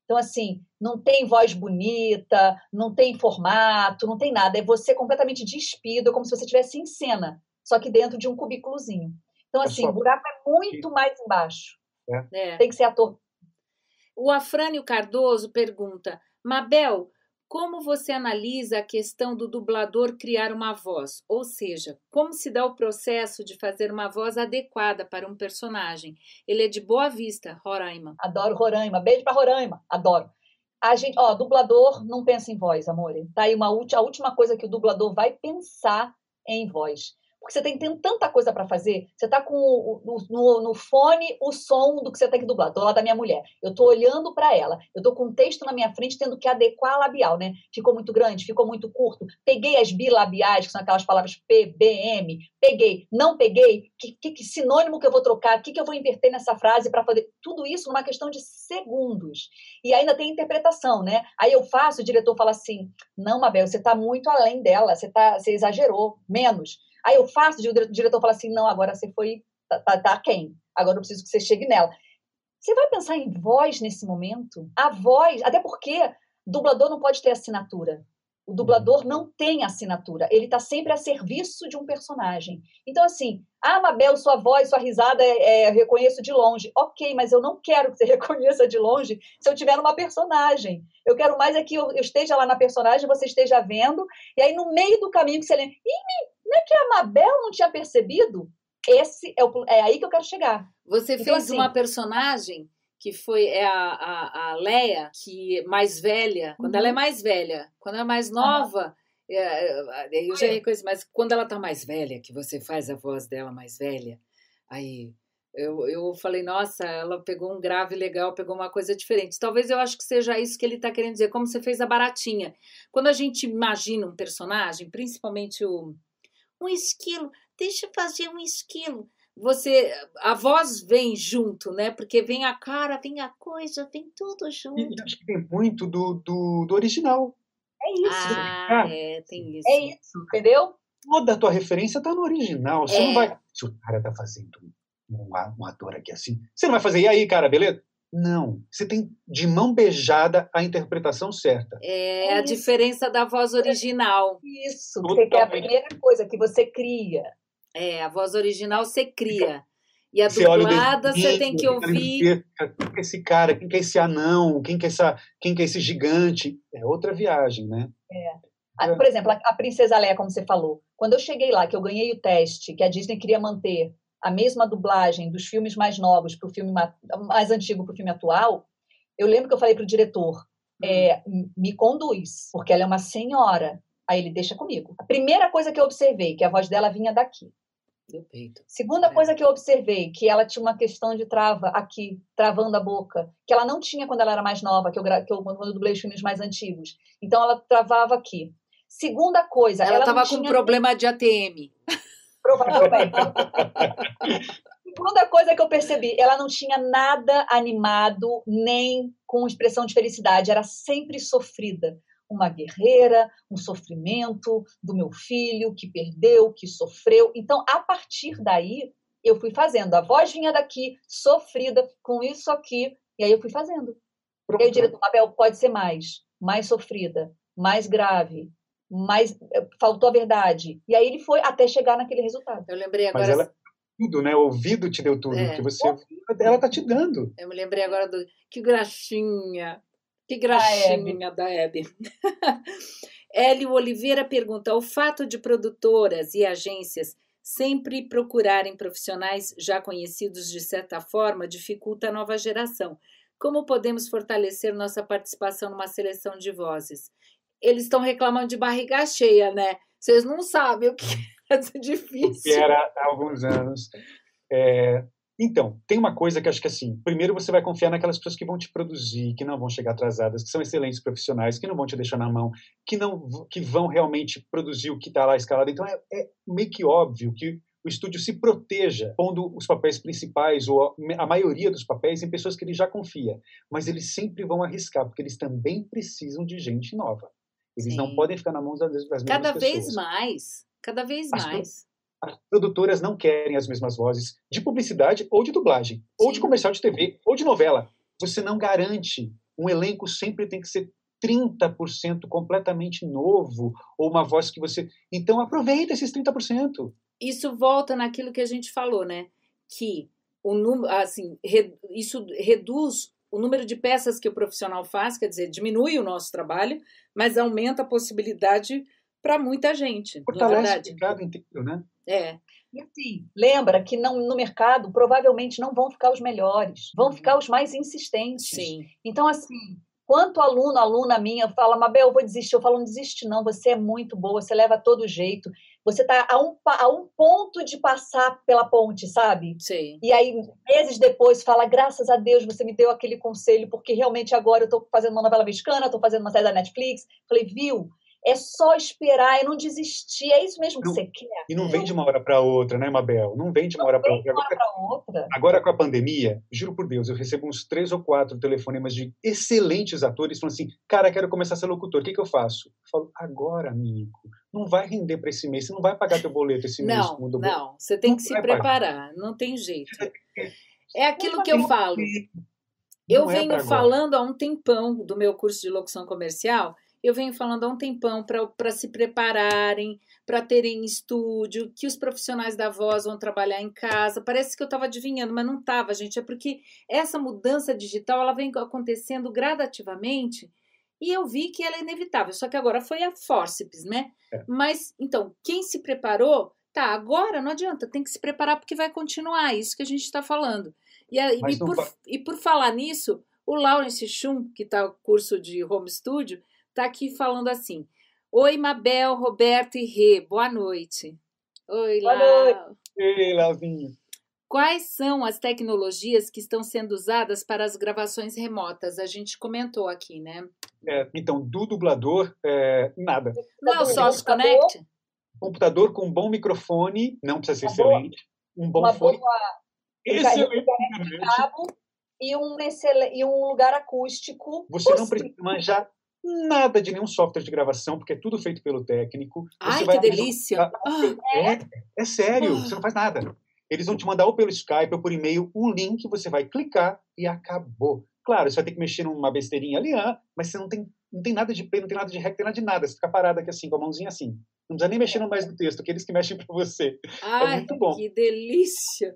Então, assim, não tem voz bonita, não tem formato, não tem nada. É você completamente despido, é como se você estivesse em cena, só que dentro de um cubículozinho. Então, é assim, o buraco é muito mais embaixo. É. é. Tem que ser ator. O Afrânio Cardoso pergunta: Mabel, como você analisa a questão do dublador criar uma voz? Ou seja, como se dá o processo de fazer uma voz adequada para um personagem? Ele é de Boa Vista, Roraima. Adoro Roraima. Beijo para Roraima. Adoro. A gente, ó, dublador não pensa em voz, amor. Tá aí uma a última coisa que o dublador vai pensar é em voz porque você tem, tem tanta coisa para fazer. Você está com o, no, no, fone o som do que você tem que dublar. Estou lá da minha mulher. Eu estou olhando para ela. Eu estou com um texto na minha frente, tendo que adequar a labial, né? Ficou muito grande, ficou muito curto. Peguei as bilabiais, que são aquelas palavras P, B, M. Peguei, não peguei. Que, que, que sinônimo que eu vou trocar? O que, que eu vou inverter nessa frase para fazer? Tudo isso numa questão de segundos. E ainda tem interpretação, né? Aí eu faço, o diretor fala assim: não, Mabel, você está muito além dela, você, tá, você exagerou, menos. Aí eu faço, o diretor fala assim: não, agora você foi. Tá, tá, tá quem? Agora eu preciso que você chegue nela. Você vai pensar em voz nesse momento? A voz, até porque dublador não pode ter assinatura. O dublador não tem assinatura, ele está sempre a serviço de um personagem. Então, assim, ah, Mabel, sua voz, sua risada é, é, reconheço de longe. Ok, mas eu não quero que você reconheça de longe se eu tiver numa personagem. Eu quero mais é que eu, eu esteja lá na personagem, você esteja vendo, e aí no meio do caminho que você lembra, Ih, não é que a Mabel não tinha percebido? Esse é, o, é aí que eu quero chegar. Você então, fez assim, uma personagem que foi é a, a, a Leia, que mais velha, quando uhum. ela é uhum. mais velha, quando ela é mais nova, é, é, eu já reconheci, mas quando ela tá mais velha, que você faz a voz dela mais velha, aí eu, eu falei, nossa, ela pegou um grave legal, pegou uma coisa diferente. Talvez eu acho que seja isso que ele está querendo dizer, como você fez a baratinha. Quando a gente imagina um personagem, principalmente o, um esquilo, deixa eu fazer um esquilo você a voz vem junto, né? Porque vem a cara, vem a coisa, vem tudo junto. E acho que tem muito do, do, do original. É isso. Ah, é, tem isso. É isso, entendeu? Toda a tua referência tá no original. Você é. não vai. Se o cara tá fazendo um, um ator aqui assim, você não vai fazer, e aí, cara, beleza? Não. Você tem de mão beijada a interpretação certa. É, é a diferença da voz original. Isso, porque é a primeira coisa que você cria. É, a voz original você cria. E a você dublada você tem que ouvir. Quem que é esse cara? Quem que é esse anão? Quem que é, essa, quem que é esse gigante? É outra viagem, né? É. Por exemplo, a Princesa Leia, como você falou. Quando eu cheguei lá, que eu ganhei o teste, que a Disney queria manter a mesma dublagem dos filmes mais novos para o filme mais antigo para o filme atual, eu lembro que eu falei para o diretor, hum. é, me conduz, porque ela é uma senhora. Aí ele deixa comigo. A primeira coisa que eu observei, que a voz dela vinha daqui. Do peito. Segunda é. coisa que eu observei, que ela tinha uma questão de trava aqui, travando a boca, que ela não tinha quando ela era mais nova, que eu, que eu quando eu dublei os filmes mais antigos. Então ela travava aqui. Segunda coisa, ela estava com tinha... problema de ATM. Provavelmente. Segunda coisa que eu percebi, ela não tinha nada animado, nem com expressão de felicidade, era sempre sofrida uma guerreira, um sofrimento do meu filho que perdeu, que sofreu. Então, a partir daí, eu fui fazendo. A voz vinha daqui, sofrida, com isso aqui, e aí eu fui fazendo. Pronto. E aí o diretor, Mabel, pode ser mais, mais sofrida, mais grave, mais eh, faltou a verdade. E aí ele foi até chegar naquele resultado. Eu lembrei agora. Mas ela, tudo, né? O ouvido te deu tudo é. que você, ela tá te dando. Eu me lembrei agora do que graxinha. Que graxinha da Hebe. Hélio Oliveira pergunta: o fato de produtoras e agências sempre procurarem profissionais já conhecidos de certa forma dificulta a nova geração. Como podemos fortalecer nossa participação numa seleção de vozes? Eles estão reclamando de barriga cheia, né? Vocês não sabem o que é difícil. O que era há alguns anos. É, então, tem uma coisa que acho que assim, primeiro você vai confiar naquelas pessoas que vão te produzir, que não vão chegar atrasadas, que são excelentes profissionais, que não vão te deixar na mão, que não que vão realmente produzir o que está lá escalado. Então é, é, meio que óbvio que o estúdio se proteja pondo os papéis principais ou a maioria dos papéis em pessoas que ele já confia, mas eles sempre vão arriscar porque eles também precisam de gente nova. Eles Sim. não podem ficar na mão das, mesmas Cada pessoas. Cada vez mais, cada vez As mais as produtoras não querem as mesmas vozes de publicidade ou de dublagem, Sim. ou de comercial de TV, ou de novela. Você não garante. Um elenco sempre tem que ser 30% completamente novo, ou uma voz que você. Então aproveita esses 30%. Isso volta naquilo que a gente falou, né? Que o número, assim, re, isso reduz o número de peças que o profissional faz, quer dizer, diminui o nosso trabalho, mas aumenta a possibilidade para muita gente. Fortalece o mercado inteiro, né? É. E assim, lembra que não, no mercado provavelmente não vão ficar os melhores, vão uhum. ficar os mais insistentes. Sim. Então, assim, Quanto aluno, aluna minha fala, Mabel, eu vou desistir. Eu falo, não desiste não, você é muito boa, você leva todo jeito. Você está a um, a um ponto de passar pela ponte, sabe? Sim. E aí, meses depois, fala, graças a Deus você me deu aquele conselho, porque realmente agora eu estou fazendo uma novela mexicana, estou fazendo uma série da Netflix. Falei, viu? É só esperar, é não desistir. É isso mesmo que não, você quer. E não vem de uma hora para outra, né, Mabel? Não vem de uma não hora para outra. outra. Agora, com a pandemia, juro por Deus, eu recebo uns três ou quatro telefonemas de excelentes atores falando assim: cara, quero começar a ser locutor, o que, que eu faço? Eu falo, agora, amigo, não vai render para esse mês, você não vai pagar teu boleto esse mês. Não, não, você tem não que se preparar, pagar. não tem jeito. É aquilo que eu falo. Eu é venho falando há um tempão do meu curso de locução comercial eu venho falando há um tempão para se prepararem, para terem estúdio, que os profissionais da voz vão trabalhar em casa. Parece que eu estava adivinhando, mas não estava, gente. É porque essa mudança digital ela vem acontecendo gradativamente e eu vi que ela é inevitável. Só que agora foi a forceps, né? É. Mas então, quem se preparou, tá, agora não adianta, tem que se preparar porque vai continuar, isso que a gente está falando. E, e, por, e por falar nisso, o Lawrence Schum, que está no curso de home studio, tá aqui falando assim: Oi, Mabel, Roberto e Rê, boa noite. Oi, Boa noite. Ei, Lauzinho. Quais são as tecnologias que estão sendo usadas para as gravações remotas? A gente comentou aqui, né? É, então, do dublador, é, nada. Não é o Source Connect? Computador com um bom microfone, não precisa ser uma excelente. Boa, um bom uma fone. Boa... Excelente. Cabo e um, e um lugar acústico. Você possível. não precisa manjar nada de nenhum software de gravação, porque é tudo feito pelo técnico. Ai, que delícia! Ah, é, é sério, você não faz nada. Eles vão te mandar ou pelo Skype ou por e-mail um link, você vai clicar e acabou. Claro, você vai ter que mexer numa besteirinha ali, ah, mas você não tem, não tem nada de play, não tem nada de rec, não tem nada de nada. Você fica parado aqui assim, com a mãozinha assim. Não precisa nem mexer no mais do texto, aqueles que mexem para você. É Ai, é muito bom. que delícia!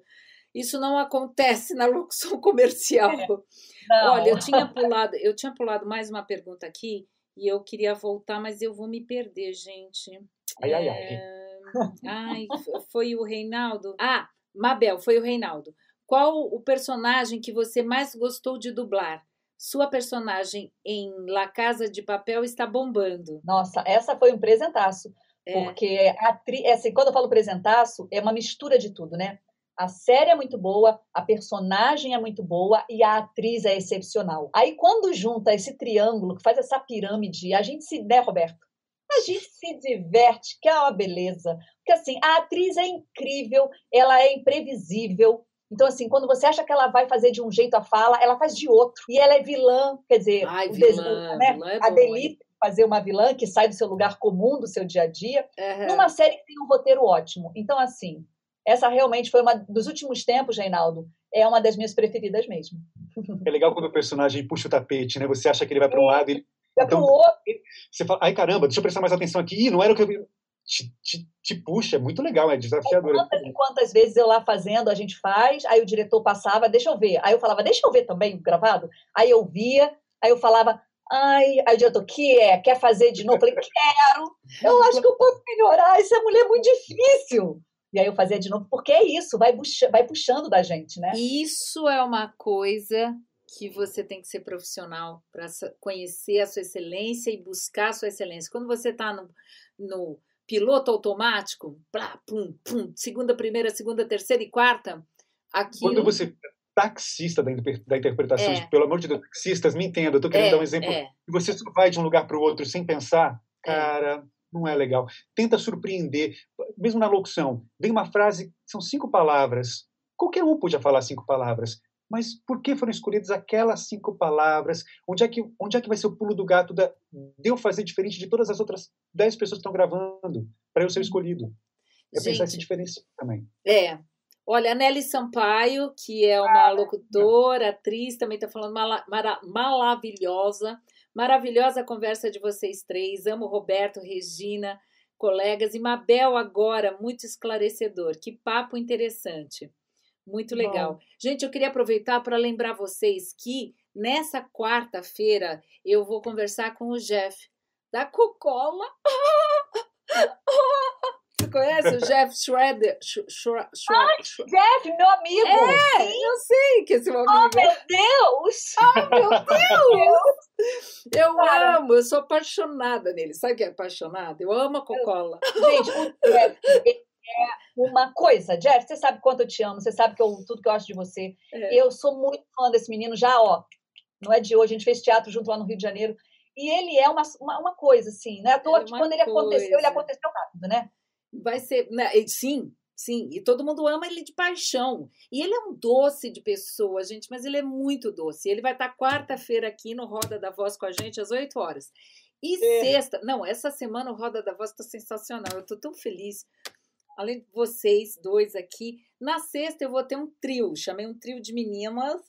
Isso não acontece na locução comercial. É. Olha, eu tinha pulado, eu tinha pulado mais uma pergunta aqui e eu queria voltar, mas eu vou me perder, gente. Ai, ai, ai. É... ai, foi o Reinaldo. Ah, Mabel, foi o Reinaldo. Qual o personagem que você mais gostou de dublar? Sua personagem em La Casa de Papel está bombando. Nossa, essa foi um presentaço. É. Porque a tri... É assim, quando eu falo presentaço, é uma mistura de tudo, né? A série é muito boa, a personagem é muito boa e a atriz é excepcional. Aí, quando junta esse triângulo que faz essa pirâmide, a gente se, né, Roberto? A gente se diverte, que é uma beleza. Porque, assim, a atriz é incrível, ela é imprevisível. Então, assim, quando você acha que ela vai fazer de um jeito a fala, ela faz de outro. E ela é vilã, quer dizer, Ai, vilã, né? vilã é a delícia fazer uma vilã que sai do seu lugar comum, do seu dia a dia, uhum. numa série que tem um roteiro ótimo. Então, assim, essa realmente foi uma dos últimos tempos, Reinaldo, é uma das minhas preferidas mesmo. É legal quando o personagem puxa o tapete, né? Você acha que ele vai para um lado e ele vai então, para o outro. Você fala, ai caramba, deixa eu prestar mais atenção aqui. Ih, não era o que eu te, te, te, puxa, é muito legal, é desafiador. Quantas e quantas vezes eu lá fazendo, a gente faz, aí o diretor passava, deixa eu ver. Aí eu falava, deixa eu ver também gravado. Aí eu via, aí eu falava, ai, aí o diretor, que é? Quer fazer de novo? Eu falei, quero, eu acho que eu posso melhorar, essa mulher é muito difícil. E aí eu fazia de novo, porque é isso, vai, puxa, vai puxando da gente, né? Isso é uma coisa que você tem que ser profissional para conhecer a sua excelência e buscar a sua excelência. Quando você está no, no piloto automático, plá, pum, pum, segunda, primeira, segunda, terceira e quarta, aquilo... Quando você taxista da, da interpretação, é. pelo amor de Deus, taxistas, me entenda, eu tô querendo é, dar um exemplo. É. Você só vai de um lugar para o outro sem pensar, é. Não é legal. Tenta surpreender, mesmo na locução. Vem uma frase, são cinco palavras. Qualquer um podia falar cinco palavras. Mas por que foram escolhidas aquelas cinco palavras? Onde é que, onde é que vai ser o pulo do gato da, de eu fazer diferente de todas as outras dez pessoas que estão gravando para eu ser escolhido? É Gente, pensar essa diferença também. É. Olha, a Nelly Sampaio, que é uma locutora, atriz, também está falando mala, mara, maravilhosa. Maravilhosa a conversa de vocês três. Amo Roberto, Regina, colegas. E Mabel agora, muito esclarecedor. Que papo interessante. Muito legal. Bom. Gente, eu queria aproveitar para lembrar vocês que nessa quarta-feira eu vou conversar com o Jeff da Coca-Cola. Você conhece o Jeff Schroeder? Sh Shre Shre Jeff, meu amigo! É, Sim. eu sei que esse meu amigo. Oh, meu Deus! Oh, meu Deus! Eu Cara, amo, eu sou apaixonada nele. Sabe o que é apaixonada? Eu amo a Coca-Cola. Gente, o Jeff é uma coisa. Jeff, você sabe quanto eu te amo, você sabe que eu, tudo que eu acho de você. É. Eu sou muito fã desse menino, já, ó. Não é de hoje, a gente fez teatro junto lá no Rio de Janeiro. E ele é uma, uma, uma coisa, assim, né? À toa é que quando ele coisa. aconteceu, ele aconteceu rápido, né? Vai ser. Né, sim, Sim, e todo mundo ama ele de paixão. E ele é um doce de pessoa, gente, mas ele é muito doce. Ele vai estar quarta-feira aqui no Roda da Voz com a gente às 8 horas. E é. sexta, não, essa semana o Roda da Voz está sensacional. Eu estou tão feliz. Além de vocês dois aqui, na sexta eu vou ter um trio. Chamei um trio de meninas.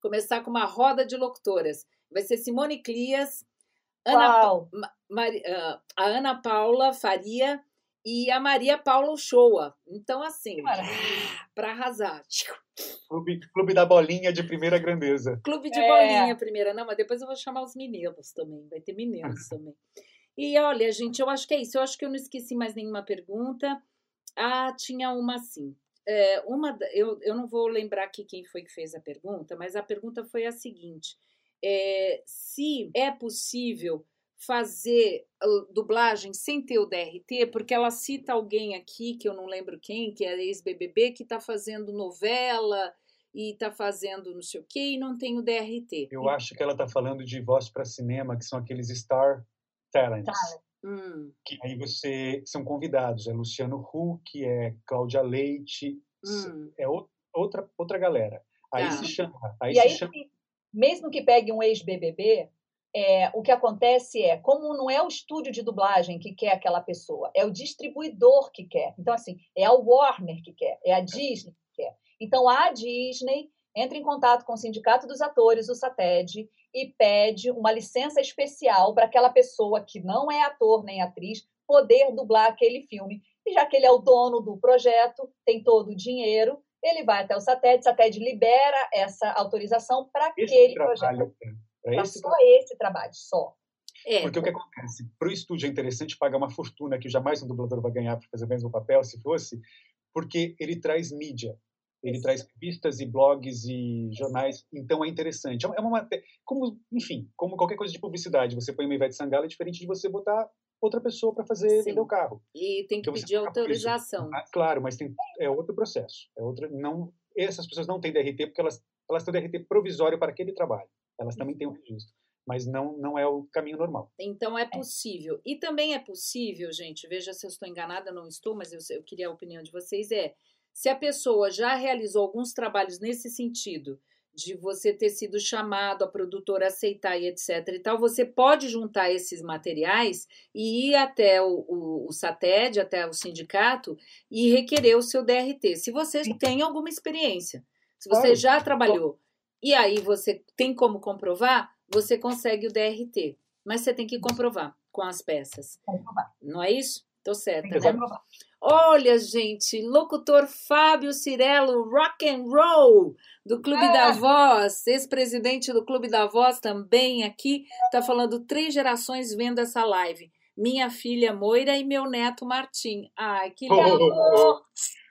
Começar com uma roda de locutoras. Vai ser Simone Clias, Ana, Ma, Ma, uh, a Ana Paula Faria e a Maria Paula Uchoa. Então, assim, para arrasar. Clube, clube da bolinha de primeira grandeza. Clube de é. bolinha primeira. Não, mas depois eu vou chamar os meninos também. Vai ter meninos também. E olha, gente, eu acho que é isso. Eu acho que eu não esqueci mais nenhuma pergunta. Ah, tinha uma sim. É, uma, eu, eu não vou lembrar aqui quem foi que fez a pergunta, mas a pergunta foi a seguinte: é, se é possível fazer dublagem sem ter o DRT, porque ela cita alguém aqui, que eu não lembro quem, que é ex-BBB, que está fazendo novela e está fazendo não sei o quê e não tem o DRT. Eu acho que ela está falando de voz para cinema, que são aqueles Star Talents. Hum. Que aí você são convidados, é Luciano Huck, é Cláudia Leite, hum. é outra outra galera. Aí tá. se chama, aí e se aí, chama... mesmo que pegue um ex-BBB, é, o que acontece é, como não é o estúdio de dublagem que quer aquela pessoa, é o distribuidor que quer. Então, assim, é a Warner que quer, é a Disney que quer. Então, a Disney entra em contato com o Sindicato dos Atores, o SATED, e pede uma licença especial para aquela pessoa que não é ator nem atriz poder dublar aquele filme. E já que ele é o dono do projeto, tem todo o dinheiro, ele vai até o SATED, o SATED libera essa autorização para aquele projeto. Para esse só esse trabalho, só. É. Porque o que acontece? Para o estúdio é interessante pagar uma fortuna que jamais um dublador vai ganhar para fazer o mesmo papel, se fosse, porque ele traz mídia. Ele Isso. traz revistas e blogs e jornais, então é interessante. É uma como, enfim, como qualquer coisa de publicidade, você põe uma Ivete Sangalo é diferente de você botar outra pessoa para fazer Sim. vender o carro. E tem que pedir autorização. Ah, claro, mas tem, é outro processo. É outra, não, essas pessoas não têm DRT porque elas elas têm DRT provisório para aquele trabalho. Elas também têm um registro, mas não, não é o caminho normal. Então é possível. E também é possível, gente, veja se eu estou enganada, não estou, mas eu, eu queria a opinião de vocês, é se a pessoa já realizou alguns trabalhos nesse sentido, de você ter sido chamado, a produtora aceitar e etc e tal, você pode juntar esses materiais e ir até o, o, o SATED, até o sindicato e requerer o seu DRT, se você tem alguma experiência. Se você já trabalhou e aí você tem como comprovar, você consegue o DRT. Mas você tem que comprovar com as peças. Não é isso? Tô certa, né? Olha, gente, locutor Fábio Cirello, rock and roll do Clube é. da Voz, ex-presidente do Clube da Voz também aqui, tá falando três gerações vendo essa live. Minha filha Moira e meu neto Martim. Ai, que lindo. Oh, oh, oh.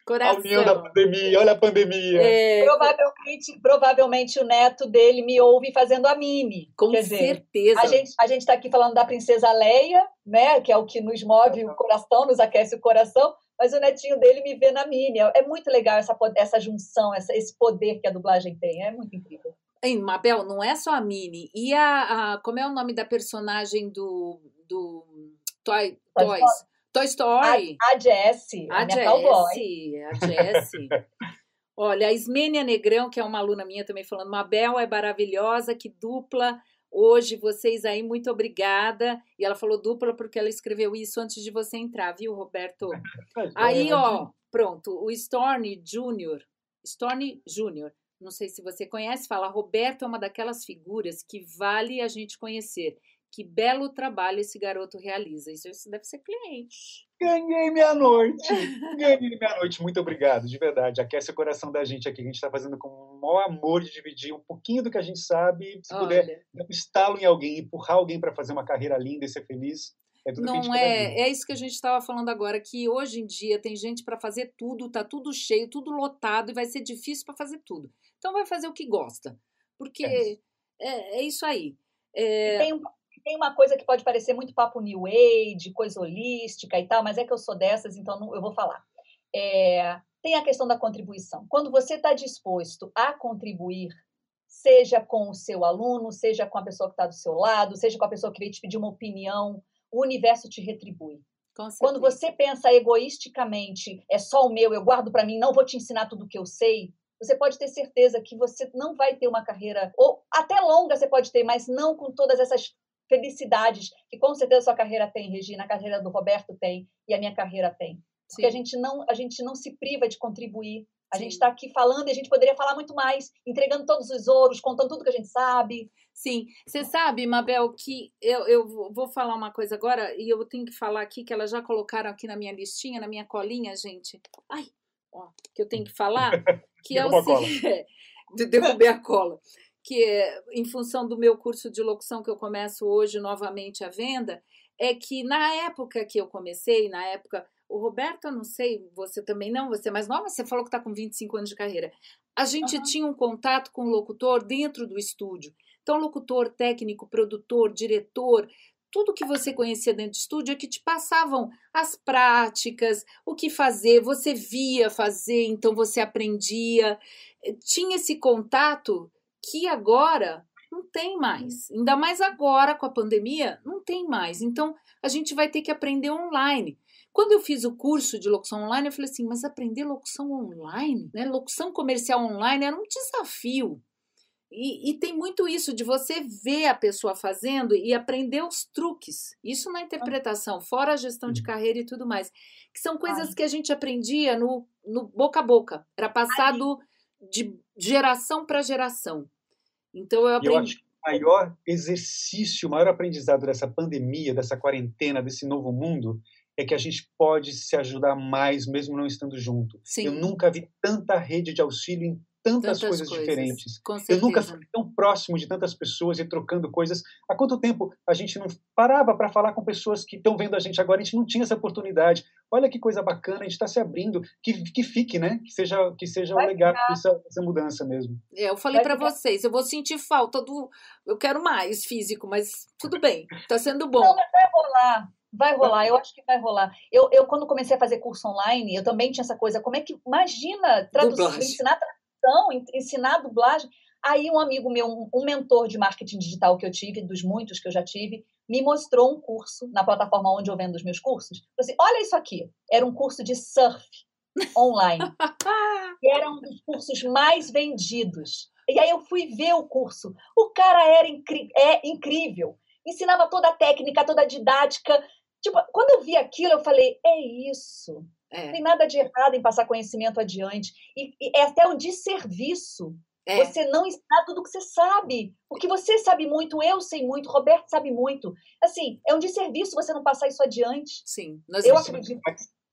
Coração. A união da pandemia, olha a pandemia. É... Provavelmente, provavelmente o neto dele me ouve fazendo a Mimi. Com Quer certeza. Dizer, a gente a está aqui falando da princesa Leia, né? Que é o que nos move o coração, nos aquece o coração. Mas o netinho dele me vê na Mimi. É muito legal essa, essa junção, essa, esse poder que a dublagem tem. É muito incrível. Hein, Mabel, não é só a Mini. E a, a, Como é o nome da personagem do. do Toy, Toys? Toy Story. A, a Jessie. A, a Jessie. A Jessie. Olha, a Ismênia Negrão, que é uma aluna minha também falando, Mabel é maravilhosa, que dupla. Hoje, vocês aí, muito obrigada. E ela falou dupla porque ela escreveu isso antes de você entrar, viu, Roberto? aí, ó, pronto, o Storny Júnior, Storny Júnior, não sei se você conhece, fala, Roberto é uma daquelas figuras que vale a gente conhecer. Que belo trabalho esse garoto realiza. Isso, isso deve ser cliente. Ganhei minha noite. Ganhei minha noite. Muito obrigado, de verdade. Aquece o coração da gente aqui. A gente está fazendo com o maior amor de dividir um pouquinho do que a gente sabe. Se Olha. puder dar um estalo em alguém, empurrar alguém para fazer uma carreira linda e ser feliz. É não é, é isso que a gente estava falando agora, que hoje em dia tem gente para fazer tudo, tá tudo cheio, tudo lotado e vai ser difícil para fazer tudo. Então vai fazer o que gosta, porque é, é, é isso aí. É... Tem, um, tem uma coisa que pode parecer muito papo new age, coisa holística e tal, mas é que eu sou dessas, então não, eu vou falar. É, tem a questão da contribuição. Quando você está disposto a contribuir, seja com o seu aluno, seja com a pessoa que está do seu lado, seja com a pessoa que veio te pedir uma opinião, o universo te retribui. Quando você pensa egoisticamente, é só o meu, eu guardo para mim, não vou te ensinar tudo o que eu sei, você pode ter certeza que você não vai ter uma carreira, ou até longa você pode ter, mas não com todas essas felicidades que com certeza a sua carreira tem, Regina, a carreira do Roberto tem e a minha carreira tem. Porque a gente não a gente não se priva de contribuir. A Sim. gente está aqui falando e a gente poderia falar muito mais, entregando todos os ouros, contando tudo que a gente sabe. Sim, você sabe, Mabel, que eu, eu vou falar uma coisa agora e eu tenho que falar aqui que elas já colocaram aqui na minha listinha, na minha colinha, gente. Ai, ó, que eu tenho que falar, que é o seguinte, derrubei a cola, que em função do meu curso de locução que eu começo hoje novamente à venda, é que na época que eu comecei, na época o Roberto, eu não sei, você também não, você é mais nova, você falou que está com 25 anos de carreira. A gente uhum. tinha um contato com o locutor dentro do estúdio. Então, locutor, técnico, produtor, diretor, tudo que você conhecia dentro do estúdio é que te passavam as práticas, o que fazer, você via fazer, então você aprendia. Tinha esse contato que agora não tem mais. Ainda mais agora com a pandemia, não tem mais. Então, a gente vai ter que aprender online. Quando eu fiz o curso de locução online, eu falei assim, mas aprender locução online, né? Locução comercial online era um desafio. E, e, tem muito isso de você ver a pessoa fazendo e aprender os truques. Isso na interpretação, fora a gestão de carreira e tudo mais. Que são coisas que a gente aprendia no, no boca a boca. Era passado de geração para geração. Então eu aprendi. Eu acho que o maior exercício, o maior aprendizado dessa pandemia, dessa quarentena, desse novo mundo, é que a gente pode se ajudar mais, mesmo não estando junto. Sim. Eu nunca vi tanta rede de auxílio em tantas, tantas coisas, coisas, diferentes. eu nunca fui tão próximo de tantas pessoas e trocando coisas. Há quanto tempo a gente não parava para falar com pessoas que estão vendo a gente agora? A gente não tinha essa oportunidade. Olha que coisa bacana, a gente está se abrindo. Que, que fique, né? Que seja, que seja o legado dessa, dessa mudança mesmo. É, eu falei para vocês, eu vou sentir falta do. Eu quero mais físico, mas tudo bem, está sendo bom. Não, mas vai rolar. Vai rolar, eu acho que vai rolar. Eu, eu, quando comecei a fazer curso online, eu também tinha essa coisa. Como é que. Imagina traduzir, ensinar tradução, ensinar dublagem. Aí um amigo meu, um, mentor de marketing digital que eu tive, dos muitos que eu já tive, me mostrou um curso na plataforma onde eu vendo os meus cursos. Assim, olha isso aqui. Era um curso de surf online. e era um dos cursos mais vendidos. E aí eu fui ver o curso. O cara era é incrível. Ensinava toda a técnica, toda a didática, Tipo, quando eu vi aquilo, eu falei, é isso. É. Não tem nada de errado em passar conhecimento adiante. E, e é até um desserviço é. você não ensinar tudo que você sabe. Porque você sabe muito, eu sei muito, Roberto sabe muito. Assim, é um desserviço você não passar isso adiante. Sim. Nós eu acredito.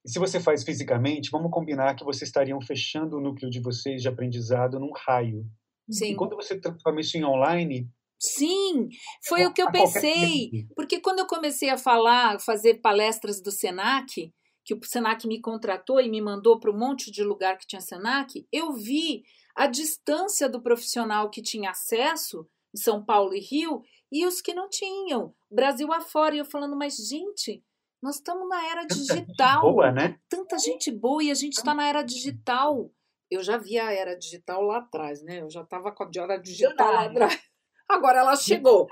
Se você faz fisicamente, vamos combinar que vocês estariam fechando o núcleo de vocês de aprendizado num raio. Sim. E quando você transforma isso em online, Sim, foi o que eu pensei. Porque quando eu comecei a falar, fazer palestras do Senac, que o Senac me contratou e me mandou para um monte de lugar que tinha Senac, eu vi a distância do profissional que tinha acesso em São Paulo e Rio e os que não tinham, Brasil afora. E eu falando, mas gente, nós estamos na era digital. boa, né? Tanta gente boa e a gente está na era digital. Eu já vi a era digital lá atrás, né? Eu já estava com a era digital lá atrás. Agora ela chegou.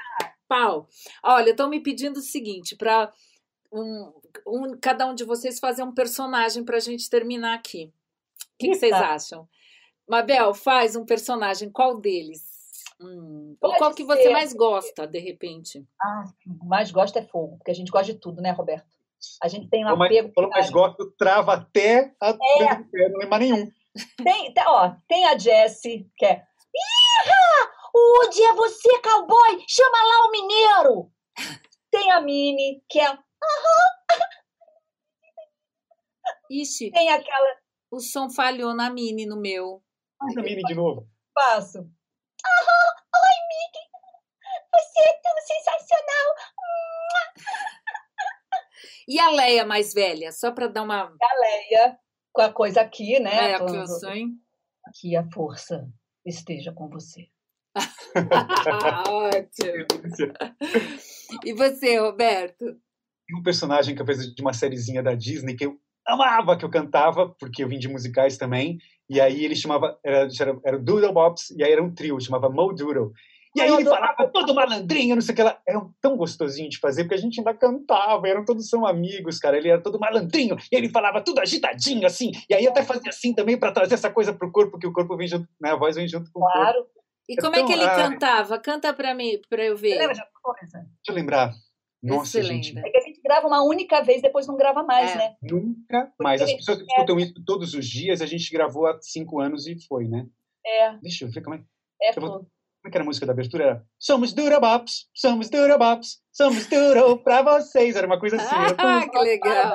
Pau. Olha, estão me pedindo o seguinte, para um, um, cada um de vocês fazer um personagem para a gente terminar aqui. O que, que vocês acham? Mabel, faz um personagem. Qual deles? Hum, qual que você mais gosta, de repente? Ah, o mais gosto é fogo, porque a gente gosta de tudo, né, Roberto? A gente tem um apego. O mais gosto trava até a é. não lembra nenhum. Tem, ó, tem a Jessie, que é. Iha! Onde é você, cowboy? Chama lá o mineiro. Tem a Mini, que é. Ixi. Tem aquela. O som falhou na Mini, no meu. Faz a Mini de novo. Faço. Aham. Oi, Mini. Você é tão sensacional. E a Leia mais velha? Só para dar uma. A Leia, com a coisa aqui, né? É, aqui eu sou, hein? Que a força esteja com você. Ótimo. e você, Roberto? um personagem que eu fiz de uma sériezinha da Disney que eu amava que eu cantava, porque eu vim de musicais também, e aí ele chamava, era, era, era o Doodle Bops, e aí era um trio, chamava Mo Doodle. E aí ele falava todo malandrinho, não sei o que lá. Era tão gostosinho de fazer, porque a gente ainda cantava, eram todos são amigos, cara. Ele era todo malandrinho, e ele falava tudo agitadinho, assim. E aí até fazia assim também para trazer essa coisa pro corpo, que o corpo vem junto, né? A voz vem junto com claro. o corpo. E como é, é que ele cantava? Canta para mim, para eu ver. Você lembra de alguma coisa? Deixa eu lembrar. Nossa, gente. É que a gente grava uma única vez, depois não grava mais, é. né? Nunca mais. As pessoas que escutam isso todos os dias, a gente gravou há cinco anos e foi, né? É. Deixa eu ver como é. É, vou... Como é que era a música da abertura? Era Somos Durabops, somos Durabops, somos Duro pra vocês. Era uma coisa assim. Ah, que legal.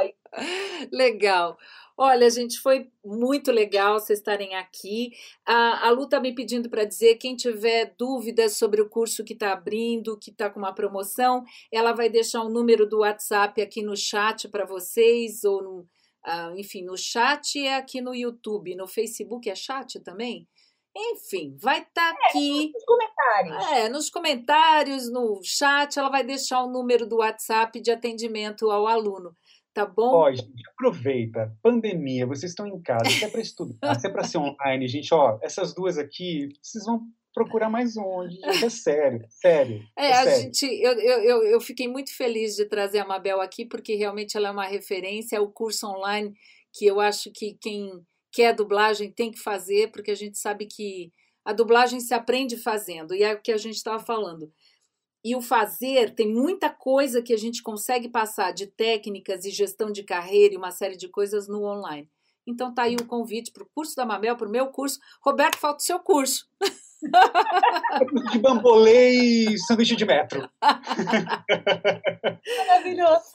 Legal. Olha, gente, foi muito legal vocês estarem aqui. A, a Lu está me pedindo para dizer: quem tiver dúvidas sobre o curso que está abrindo, que está com uma promoção, ela vai deixar o um número do WhatsApp aqui no chat para vocês, ou no, uh, enfim, no chat é aqui no YouTube, no Facebook é chat também? Enfim, vai estar tá é, aqui. Nos comentários. É, nos comentários, no chat, ela vai deixar o número do WhatsApp de atendimento ao aluno tá bom? Ó, gente, aproveita, pandemia, vocês estão em casa, se é para estudar, se é para ser online, gente, ó, essas duas aqui, vocês vão procurar mais onde, gente, é sério, sério. É, é a sério. gente, eu, eu, eu fiquei muito feliz de trazer a Mabel aqui, porque realmente ela é uma referência, é o curso online que eu acho que quem quer dublagem tem que fazer, porque a gente sabe que a dublagem se aprende fazendo, e é o que a gente estava falando e o fazer tem muita coisa que a gente consegue passar de técnicas e gestão de carreira e uma série de coisas no online. Então tá aí o convite para o curso da Mamel, para o meu curso. Roberto, falta o seu curso. de bambolê e sanduíche de metro. Maravilhoso.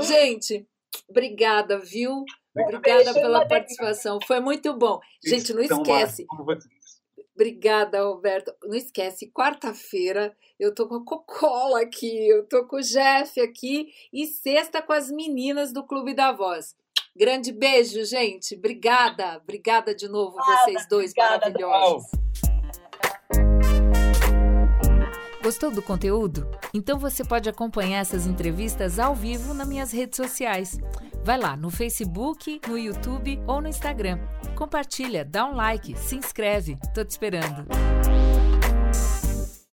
Gente, obrigada, viu? Obrigada pela participação. Foi muito bom. Gente, não esquece. Obrigada, Roberto. Não esquece, quarta-feira eu tô com a Cocola aqui, eu tô com o Jeff aqui e sexta com as meninas do Clube da Voz. Grande beijo, gente. Obrigada. Obrigada de novo, vocês dois obrigada, maravilhosos. Gostou do conteúdo? Então você pode acompanhar essas entrevistas ao vivo nas minhas redes sociais. Vai lá no Facebook, no YouTube ou no Instagram. Compartilha, dá um like, se inscreve. Tô te esperando.